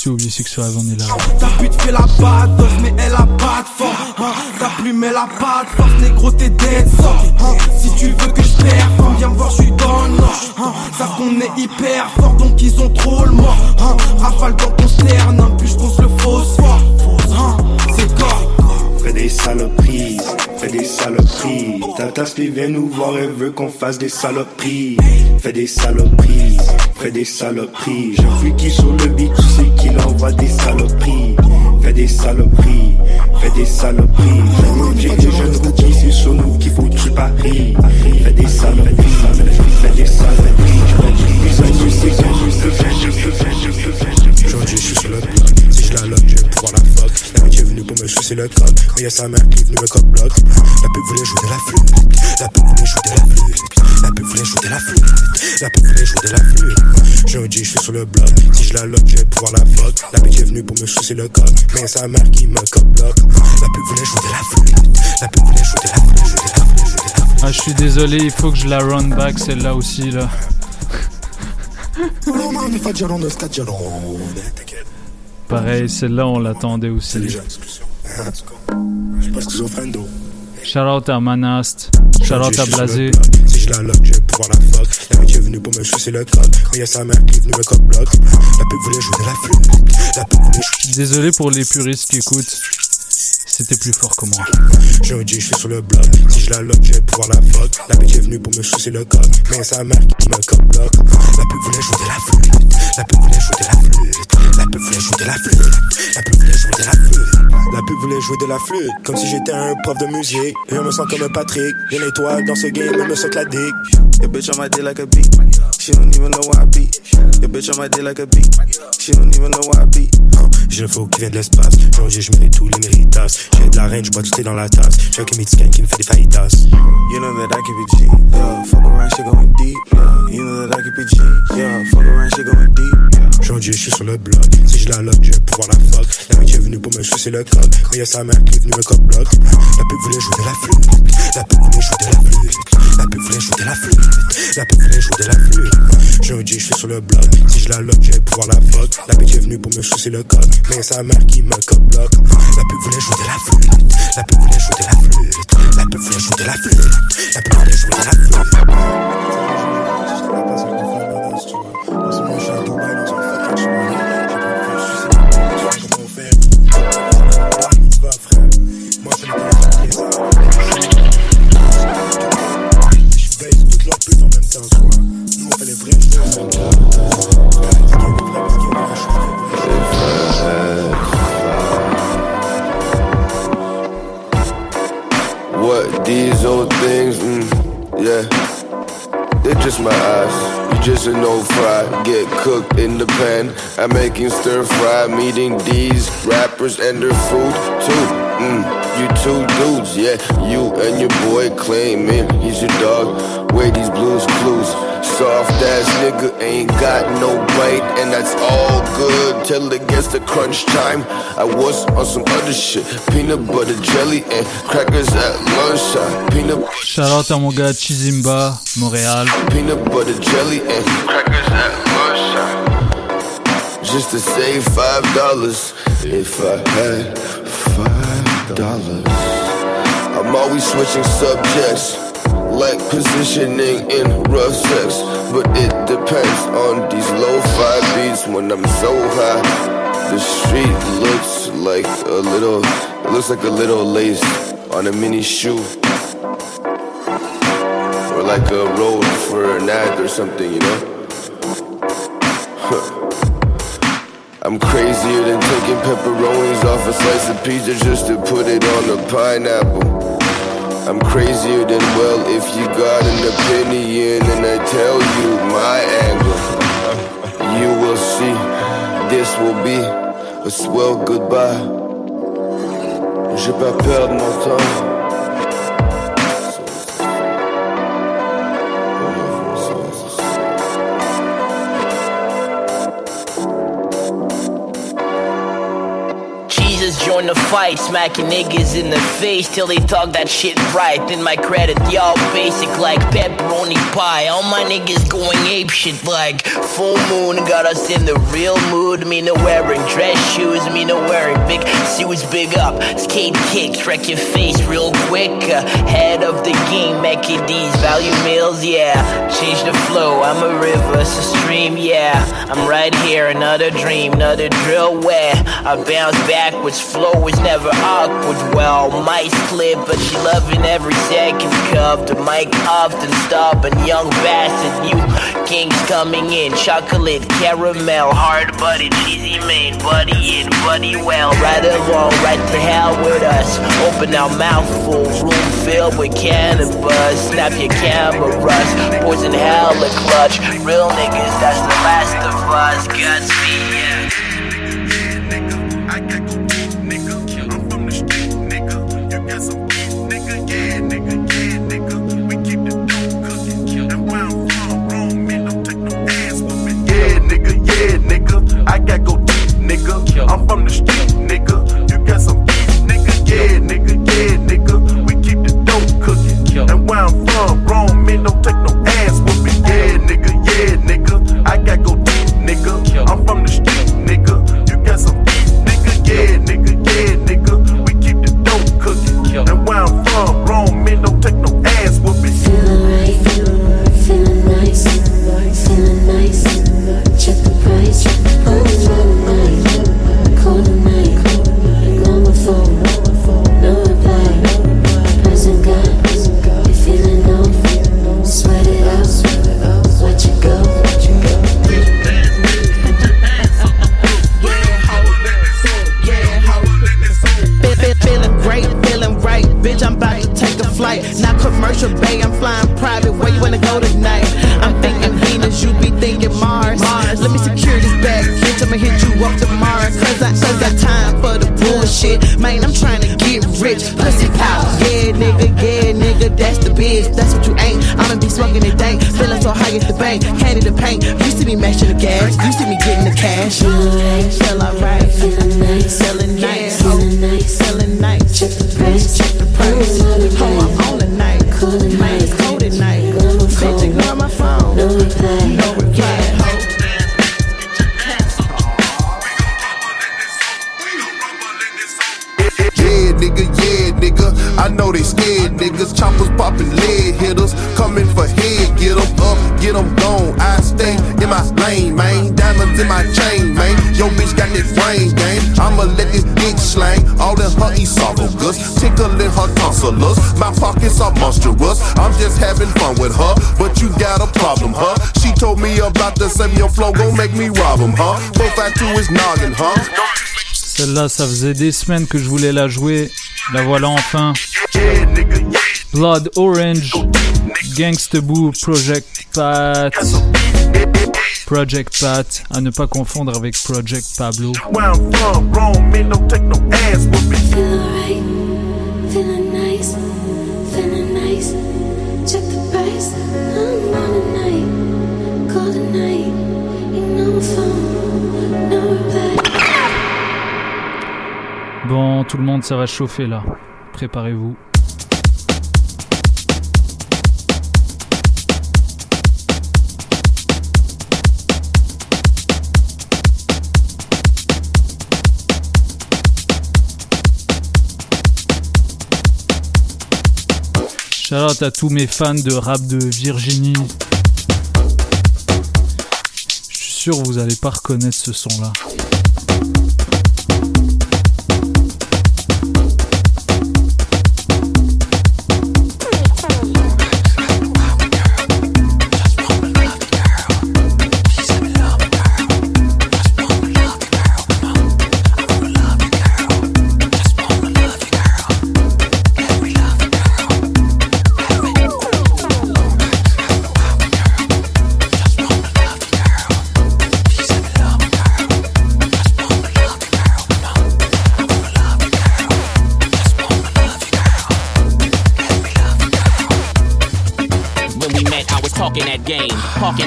Si oublie Sexual, on est là. Ta pute fait la batte, mais elle a pas de force. Hein, ta plume, elle a pas de force. Négro, t'es dead. Hein, si tu veux que je performe, viens me voir, je suis dans le nord. Hein, savent qu'on est hyper fort, donc ils ont trop le mort. Hein, rafale dans ton sterne, hein, puis je pose le phosphore. Hein, c'est corps. Fais des saloperies, fais des saloperies. Tata Steve vient nous voir, elle veut qu'on fasse des saloperies. Fais des saloperies, fais des saloperies. J'en qui sur le beat, tu sais qu'il envoie des saloperies. Fais des saloperies, fais des saloperies. J'ai des jeunes rookies, c'est sur nous qu'il faut que tu paries. Fais des saloperies, fais des saloperies. Aujourd'hui, je suis sur le bloc. Si je la lock, je vais la fuck. Venue pour me sucer le code. Mais y'a sa mère qui est venue me cop bloc. La pute voulait jouer de la flûte. La pute voulait jouer de la flûte. La pute voulait jouer de la flûte. La pute voulait jouer de la flûte. Aujourd'hui, je suis sur le bloc. Si je la lock, je vais pouvoir la fuck. L'amitié est venue pour me sucer le code. Mais y'a sa mère qui me cop bloc. La pute voulait jouer de la flûte. La pute voulait jouer de la flûte. Jouer de la flûte. Jouer de la flûte. Ah, je suis désolé, il faut que je la run back celle-là aussi là. Pareil, celle-là on l'attendait aussi. Je pense schizophrène d'eau. Shout out à Manast, shout out à Blasé. Si je la lock, je vais pouvoir la fuck. L'amitié est venue pour me sucer le code. Mais y'a sa mère qui est venue me cop bloc. La pute voulait jouer de la flûte. La pute voulait jouer Désolé pour les puristes qui écoutent. C'était plus fort que moi. Aujourd'hui, je suis sur le bloc. Si je la lock, je vais pouvoir la fuck. La bitch est venue pour me sucer le code. Mais sa mère qui me bloc. La pute voulait jouer de la flûte. La pute voulait jouer de la flûte. La pute voulait jouer de la flûte. La pute voulait jouer de la flûte. La pute voulait jouer de la flûte. Comme si j'étais un prof de musique. Et je me sens comme un Patrick. Une étoile dans ce game, elle me saute la dick. Your bitch on my dick like a beat. She don't even know why I beat. Your bitch on my dick like a beat. She don't even know why I beat. J'ai le flow qui vient de l'espace. Aujourd'hui, je mérite tous les méritas. J'ai de la reine, je bois tout thé dans la tasse. J'ai un Kimitsuken qui me fait des fajitas. You know that I can be G. Yeah, fuck around, shit going deep. Yeah, you know that I can be G. Yeah, fuck around, shit going deep. Aujourd'hui, je suis sur le bloc. Si je la lock, je vais pouvoir la fuck. L'amitié est venue pour me sucer le code. Mais y'a sa mère qui est venue me cop bloc. La pute voulait jouer de la flûte. La pute voulait jouer de la flûte. La pute voulait jouer de la flûte. La pute voulait jouer de la flûte. Aujourd'hui, je suis sur le bloc. Si je la lock, je vais pouvoir la fuck. La bitch est venue pour me sucer le code. Mais sa mère qui me cop bloc. La pute voulait jouer de la flûte. La pute voulait jouer de la flûte. La pute voulait jouer de la flûte. La pute voulait jouer de la flûte. What these old things, mm, yeah. They're just my eyes. Just an old fry. Get cooked in the pan. I'm making stir fry. Meeting these rappers and their food too. Mm, you two dudes, yeah. You and your boy claiming he's your dog. Where these blues clues. Soft ass nigga ain't got no bite, and that's all good till it gets to crunch time. I was on some other shit, peanut butter jelly and crackers at lunchtime. Peanut Shout out à mon gars Chizimba, Montréal. peanut butter jelly and crackers at lunchtime. Just to save five dollars, if I had five dollars. I'm always switching subjects, like positioning in rough sex. But it depends on these low-fi beats when I'm so high. The street looks like a little, it looks like a little lace on a mini shoe. Or like a road for an ad or something, you know? I'm crazier than taking pepperonis off a slice of pizza just to put it on a pineapple. I'm crazier than well if you got an opinion and I tell you my angle. You will see, this will be a swell goodbye. J'ai pas peur de mon temps. Joined the fight, smacking niggas in the face till they talk that shit right. Then my credit, y'all basic like pepperoni pie. All my niggas going ape shit like full moon got us in the real mood. Me no wearing dress shoes, me no wearing big suits, big up. Skate kicks, wreck your face real quick. Uh, head of the game, making these value meals, yeah. Change the flow, I'm a river, it's a stream, yeah. I'm right here, another dream, another drill where I bounce backwards. Flow is never awkward. Well, might slip, but she loving every second. Cup the mic often and young bastard, you kings coming in. Chocolate, caramel, hard body, cheesy main, buddy in, buddy well. Right along, right to hell with us. Open our mouth full, room filled with cannabis. Snap your cameras, poison hell a clutch. Real niggas, that's the last of us. Godspeed, I'm from the street, make me rob 'em, huh? 452 is noggin, huh? Celle-là, ça faisait des semaines que je voulais la jouer. La voilà enfin. Blood Orange, Gangsta Boo, Project Pat. Project Pat, à ne pas confondre avec Project Pablo. Bon, tout le monde, ça va chauffer là. Préparez-vous. Shout out à tous mes fans de rap de Virginie. Je suis sûr que vous allez pas reconnaître ce son là.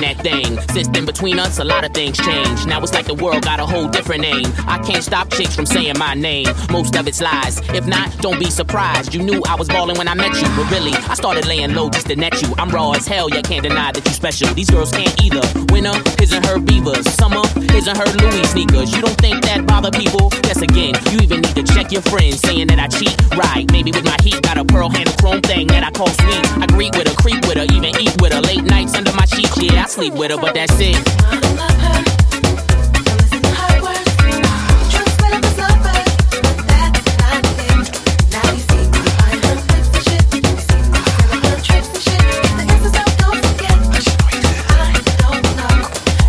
That thing. Then, between us, a lot of things changed. Now it's like the world got a whole different name. I can't stop chicks from saying my name. Most of it's lies. If not, don't be surprised. You knew I was balling when I met you, but really, I started laying low just to net you. I'm raw as hell, yet can't deny that you special. These girls can't either. Winter isn't her beavers, summer isn't her Louis sneakers. You don't think that bother people? Guess again, you even need to check your friends saying that I cheat. Right, maybe with my heat, got a pearl handle chrome thing that I call sweet. I greet with her, creep with her, even eat with her. Late nights under my sheets, yeah, I sleep with her, but that's it.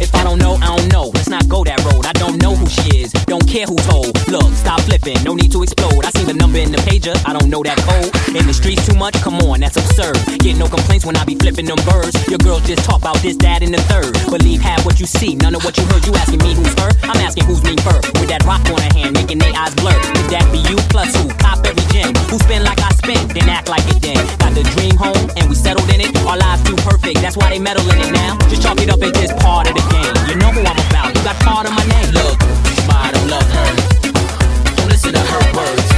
If I don't know, I don't know. Let's not go that road. I don't know who she is. Don't care who told. Look, stop flipping. No need to explode. I seen the number in the pager. I don't know that code. In the streets too much. Come on, that's absurd. Get no complaints when I be flipping them birds. Your girls just talk about this, that, and the third. Believe half what you see, none of what you heard. You asking me who's her? I'm asking who's me first. With that rock on her hand, making their eyes blur. Could that be you plus who? Cop every gem. Who spend like I spent, then act like it then. Got the dream home and we settled in it. Our lives too perfect, that's why they meddle in it now. Just chalk it up as just part of the game. You know who I'm about. You got part of my name. Look, don't love her. Don't listen to her words.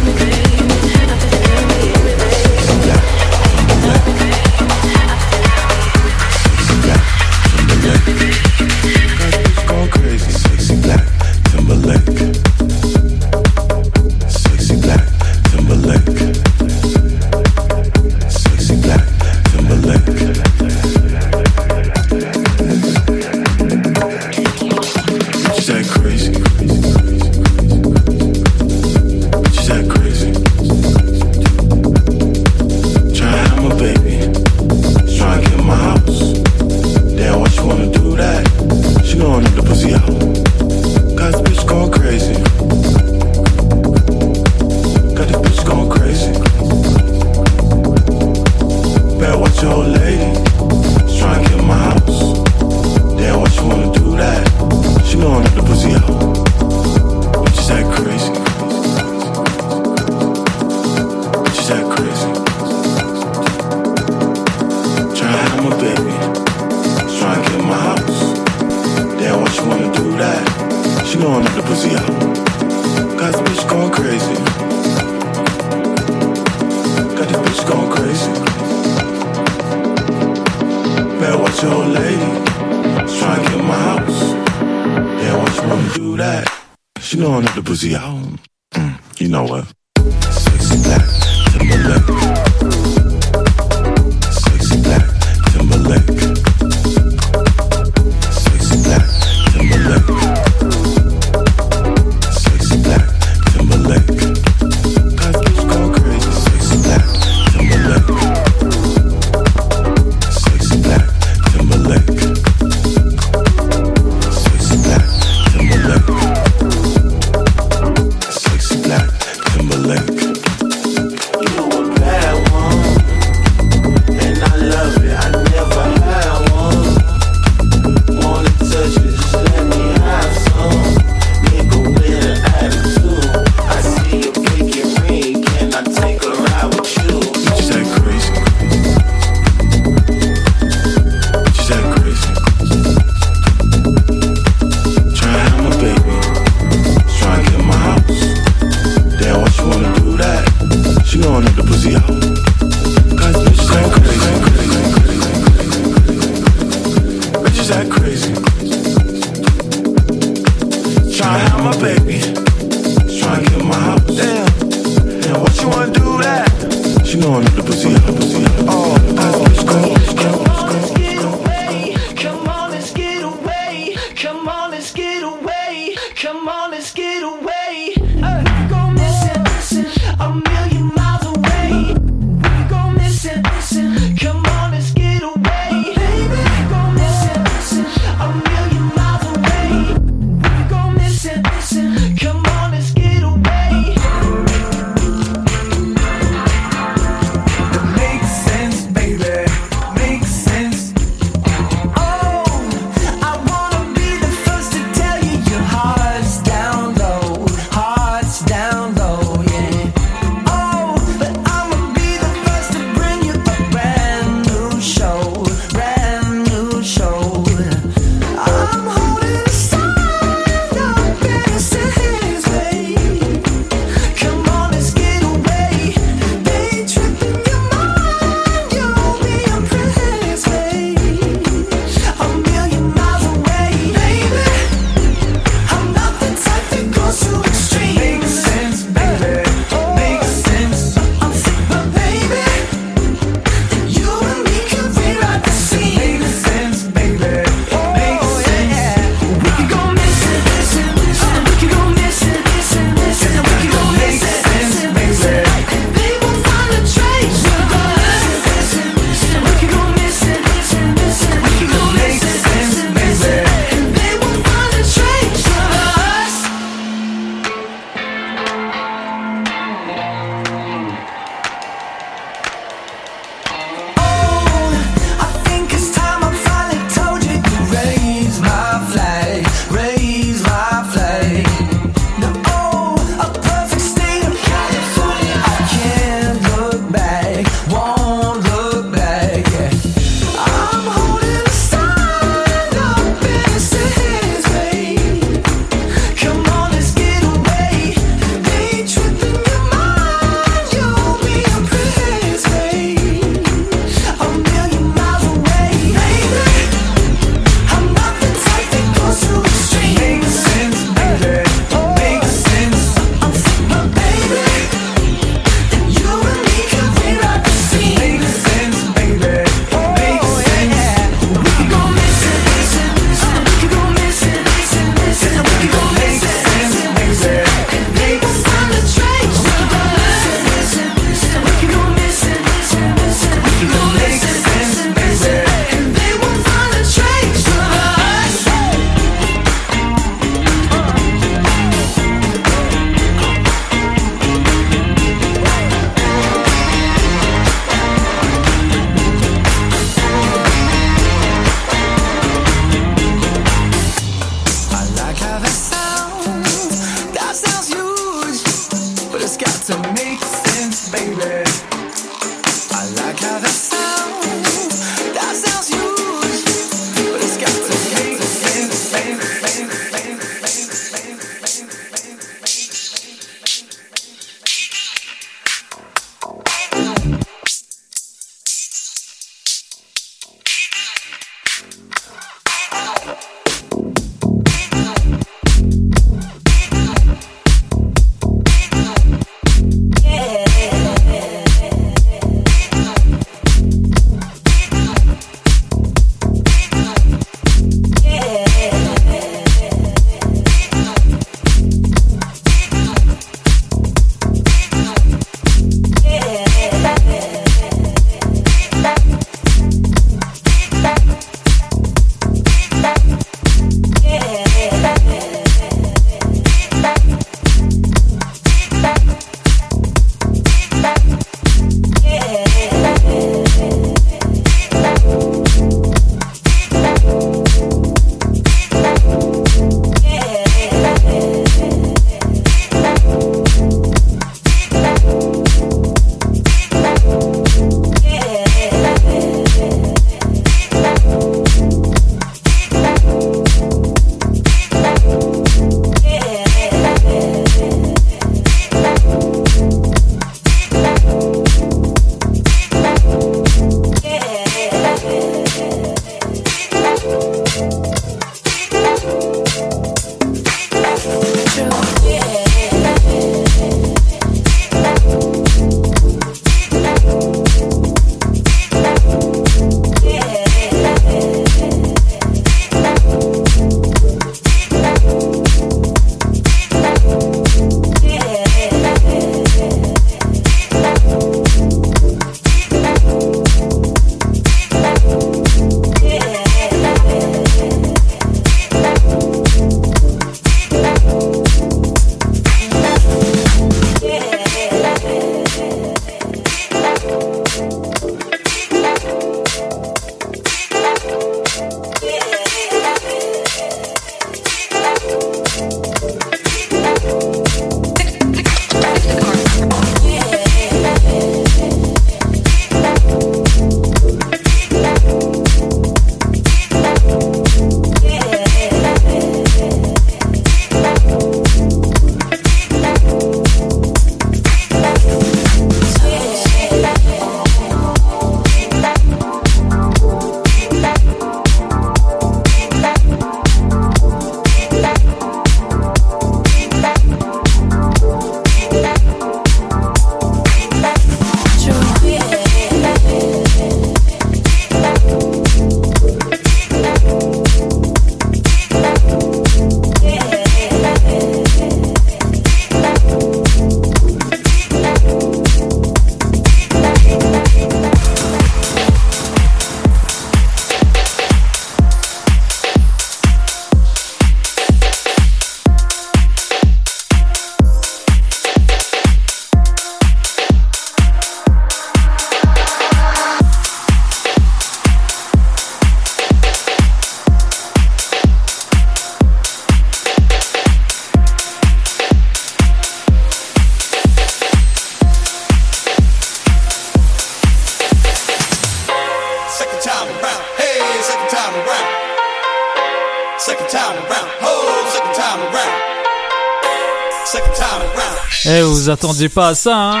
m'attendais pas à ça. Hein.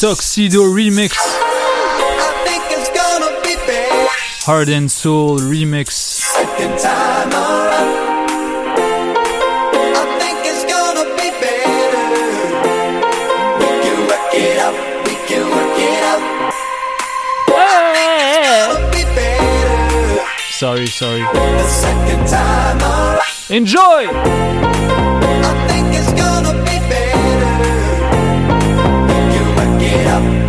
Tuxedo Remix. Hard and Soul Remix. Sorry, sorry. Enjoy! it up.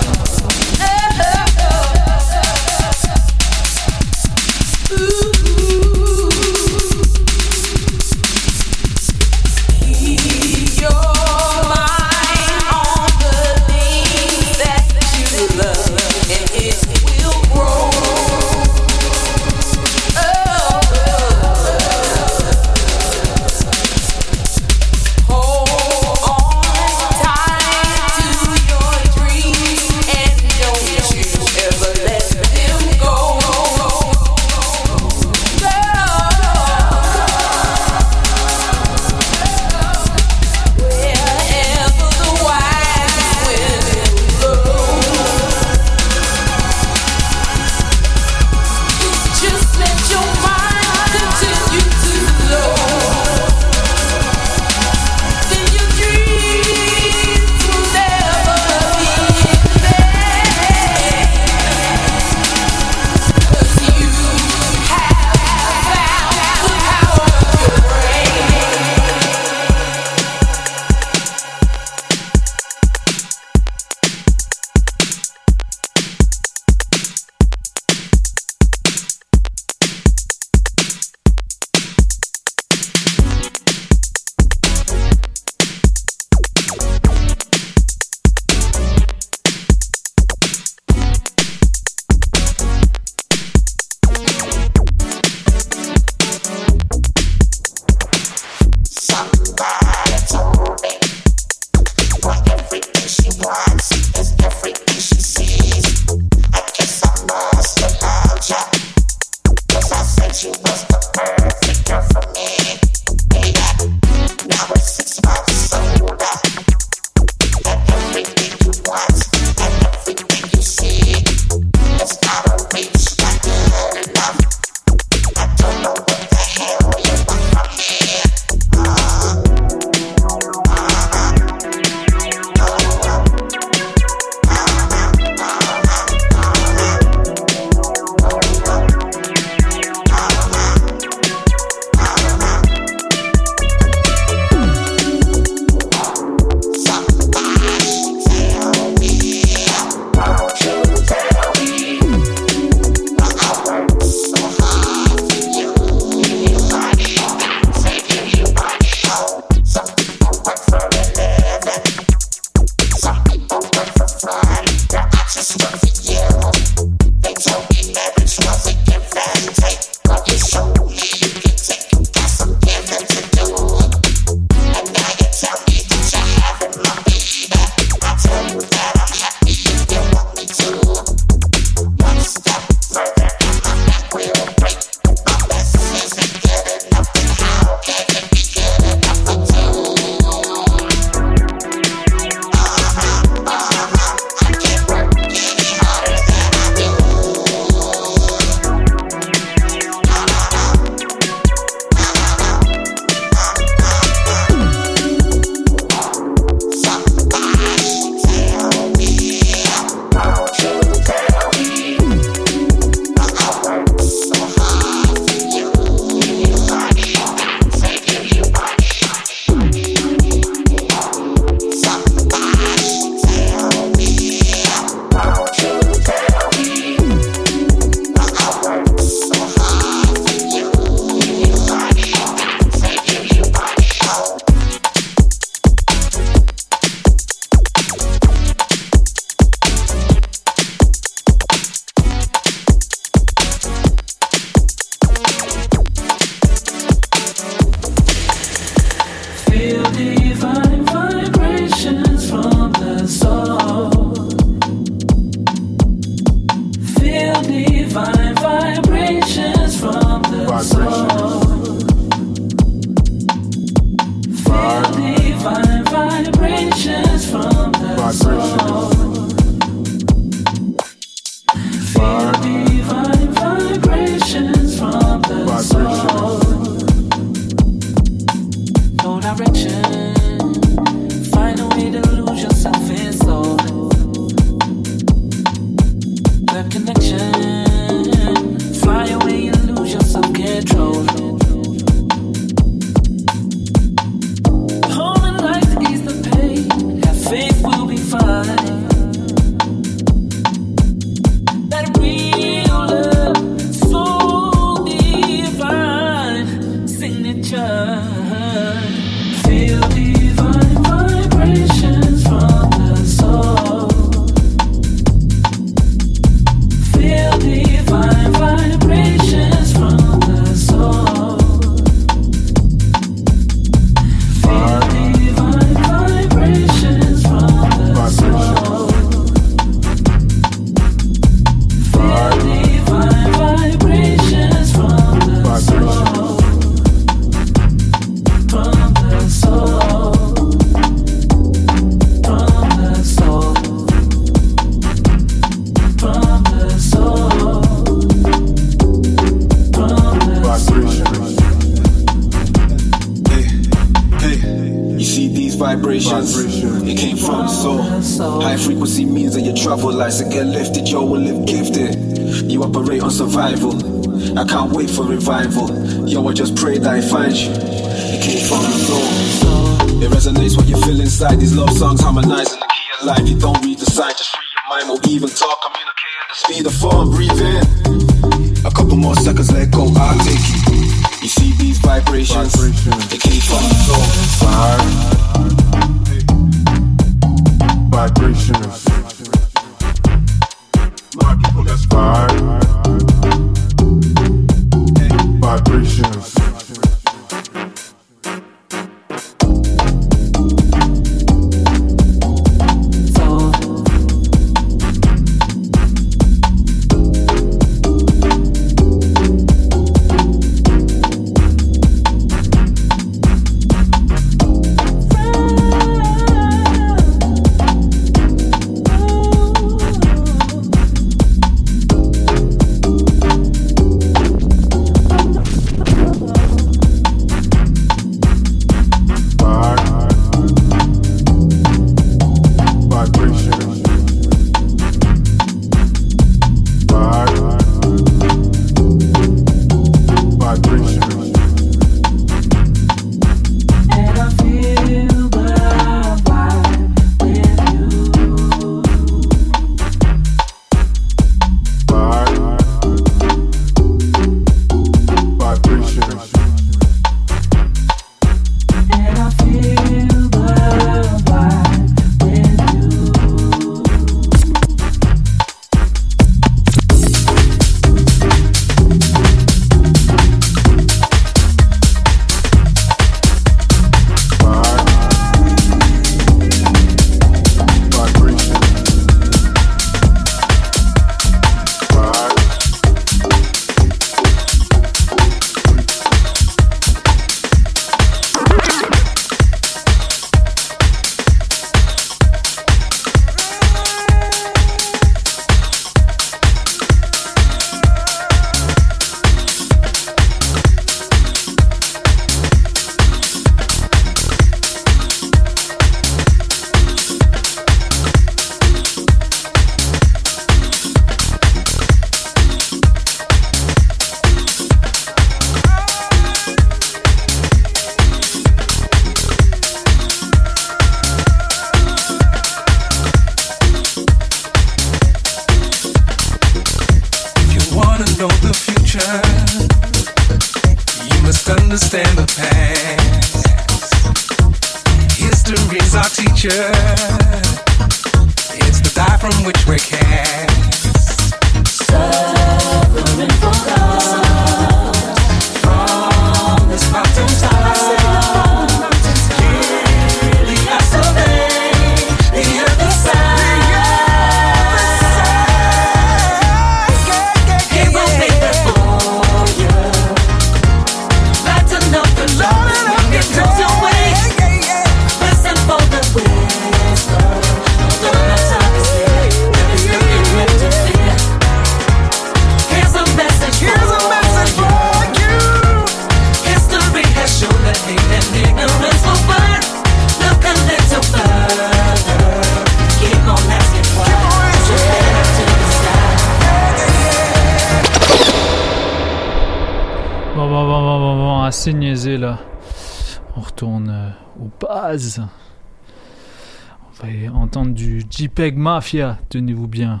JPEG Mafia, tenez-vous bien,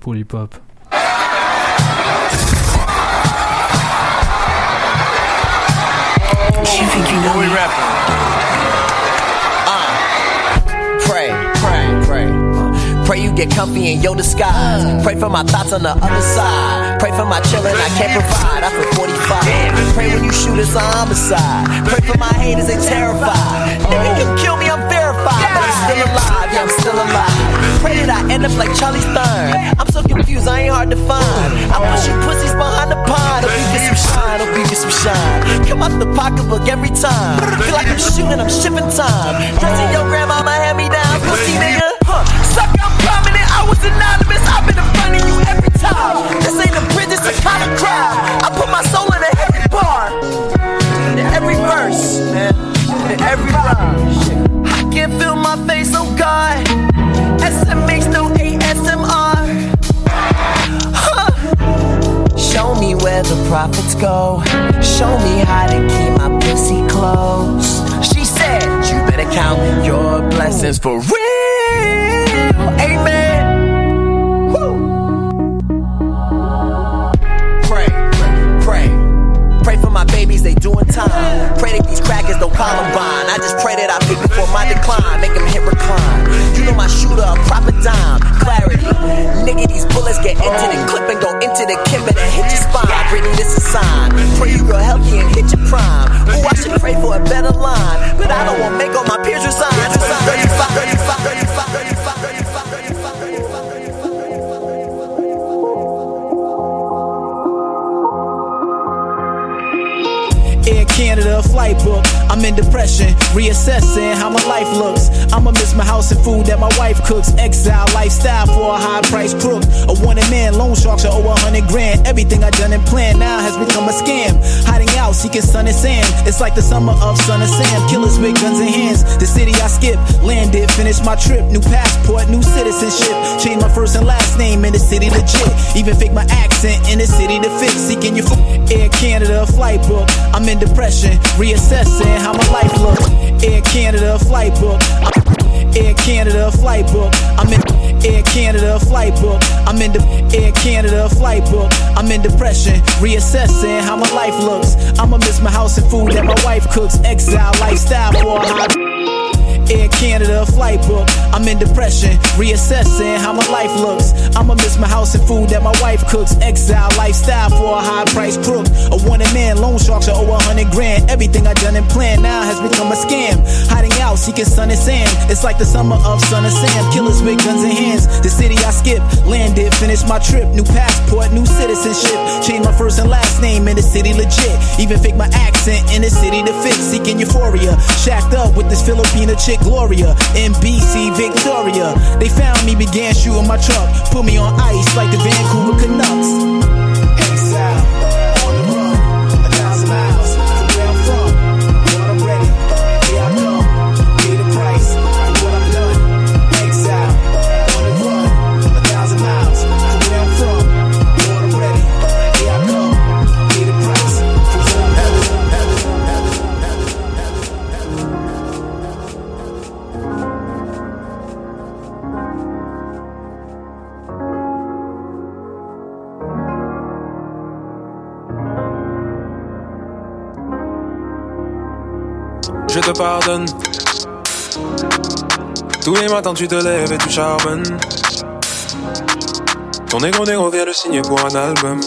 pour l'hip-hop. You think you know we rapping? Uh, pray, pray, pray. Pray you get comfy in your disguise. Pray for my thoughts on the other side. Pray for my children I can't provide. I feel 45. Pray when you shoot it's a homicide. Pray for my haters, they terrified. Nigga can kill me, I'm verified. But I'm still alive, yeah, I'm still alive. Pray that I end up like Charlie Stern. I'm so confused, I ain't hard to find. I push you pussies behind the pond. Hope you get some shine, hope you get some shine. Come out the pocketbook every time. Feel like I'm shooting, I'm shipping time. Dressing your grandmama hand me down, pussy nigga. Profits go. Show me how to keep my pussy close. She said, You better count your blessings for real. Amen. Babies, they doing time. Pray that these crackers don't Columbine. I just pray that I pick before my decline. Make them hit recline. You know my shooter, a proper dime. Clarity. Nigga, these bullets get into the clip and go into the kip and hit your spine. Brittany, this a sign. Pray you real healthy and hit your prime. Ooh, I should pray for a better line. But I don't want make all my peers resign. 35, 35, 35, 35, Canada flight book. I'm in depression, reassessing how my life looks. I'ma miss my house and food that my wife cooks. Exile lifestyle for a high price crook. A wanted man, loan sharks are over a hundred grand. Everything I done and planned now has become a scam. Hiding out, seeking sun and sand. It's like the summer of Son and Sam. Killers with guns in hands. The city I skipped, landed, finished my trip. New passport, new citizenship. Changed my first and last name in the city legit. Even fake my accent in the city to fit. Seeking your. Air Canada flight book. I'm in depression, reassessing how my life looks. Air Canada flight book. Air Canada flight book. I'm in Air Canada flight book. I'm in the Air Canada flight book. I'm in depression, reassessing how my life looks. I'ma miss my house and food that my wife cooks. Exile lifestyle for a. Air Canada flight book. I'm in depression, reassessing how my life looks. I'ma miss my house and food that my wife cooks. Exile lifestyle for a high price crook. A wanted man, loan sharks are over a hundred grand. Everything I done and planned now has become a scam. Hiding out, seeking sun and sand. It's like the summer of Son and Sam. Killers with guns in hands. The city I skipped, landed, finished my trip. New passport, new citizenship. Changed my first and last name in the city legit. Even fake my accent in the city to fit. Seeking euphoria. Shacked up with this Filipina chick, Gloria. NBC, Victoria. They found me, began shooting my truck. Put me on ice like the Vancouver Canucks. Pardonne. Tous les matins tu te lèves et tu charbonnes. Ton ego négro vient de signer pour un album.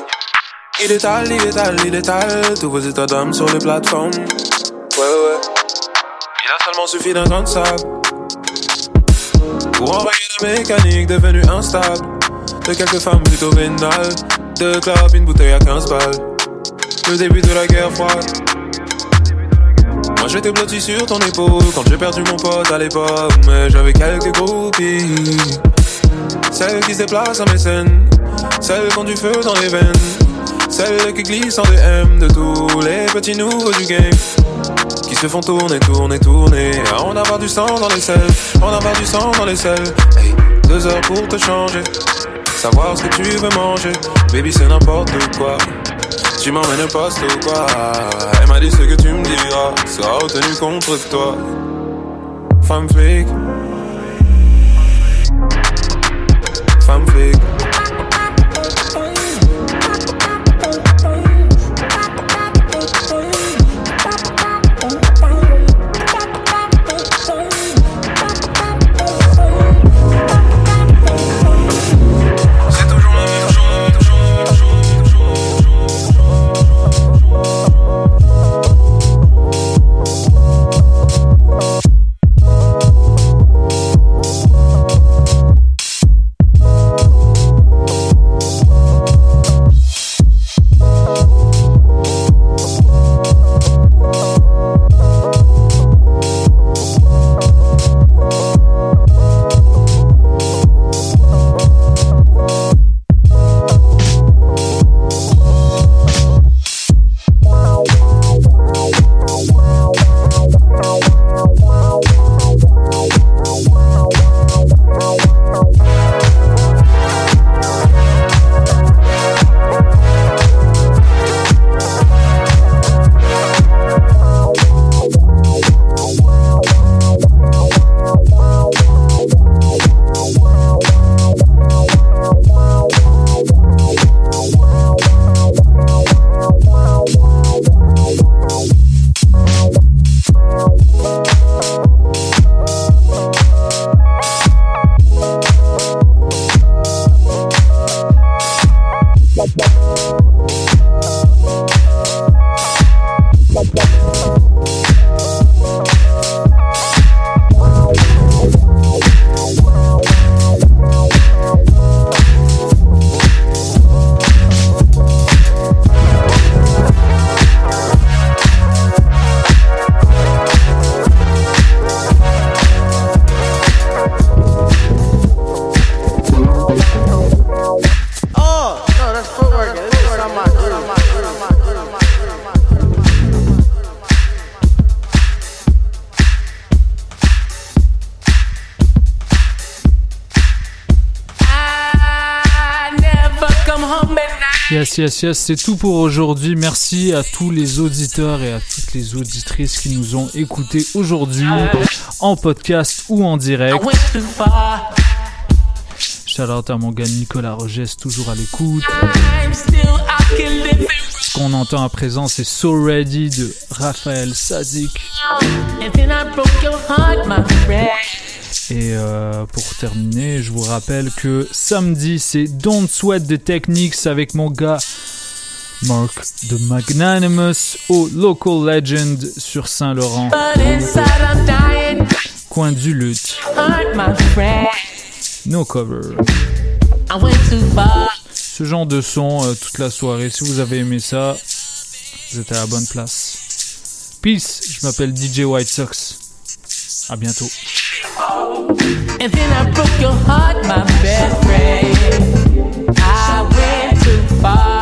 Il étale, il étale, il étale tous vos états d'âme sur les plateformes. Ouais, ouais. Il a seulement suffi d'un grain de sable pour enrayer la mécanique devenue instable. De quelques femmes plutôt vénales, de clubs, une bouteille à 15 balles. Le début de la guerre froide. Moi j'étais blotti sur ton épaule quand j'ai perdu mon pote à l'époque. Mais j'avais quelques groupies. Celles qui se déplacent à mes scènes. Celles qui ont du feu dans les veines. Celles qui glissent en DM de tous les petits nouveaux du game. Qui se font tourner, tourner, tourner. À en avoir du sang dans les selles. En avoir du sang dans les selles. Deux heures pour te changer. Savoir ce que tu veux manger. Baby, c'est n'importe quoi. Tu m'emmènes au poste ou quoi Elle m'a dit ce que tu me diras sera retenu contre toi. Femme flic. Femme flic. Yes, yes, c'est tout pour aujourd'hui. Merci à tous les auditeurs et à toutes les auditrices qui nous ont écoutés aujourd'hui en podcast ou en direct. Shout out à mon gars Nicolas Rogès, toujours à l'écoute. Ce qu'on entend à présent, c'est So Ready de Raphaël Sadik. Et euh, pour terminer, je vous rappelle que samedi, c'est Don't Sweat the Techniques avec mon gars Mark the Magnanimous au Local Legend sur Saint-Laurent. Coin du lutte. No cover. Ce genre de son euh, toute la soirée. Si vous avez aimé ça, vous êtes à la bonne place. Peace, je m'appelle DJ White Sox. À bientôt. And then I broke your heart, my best friend. I went too far.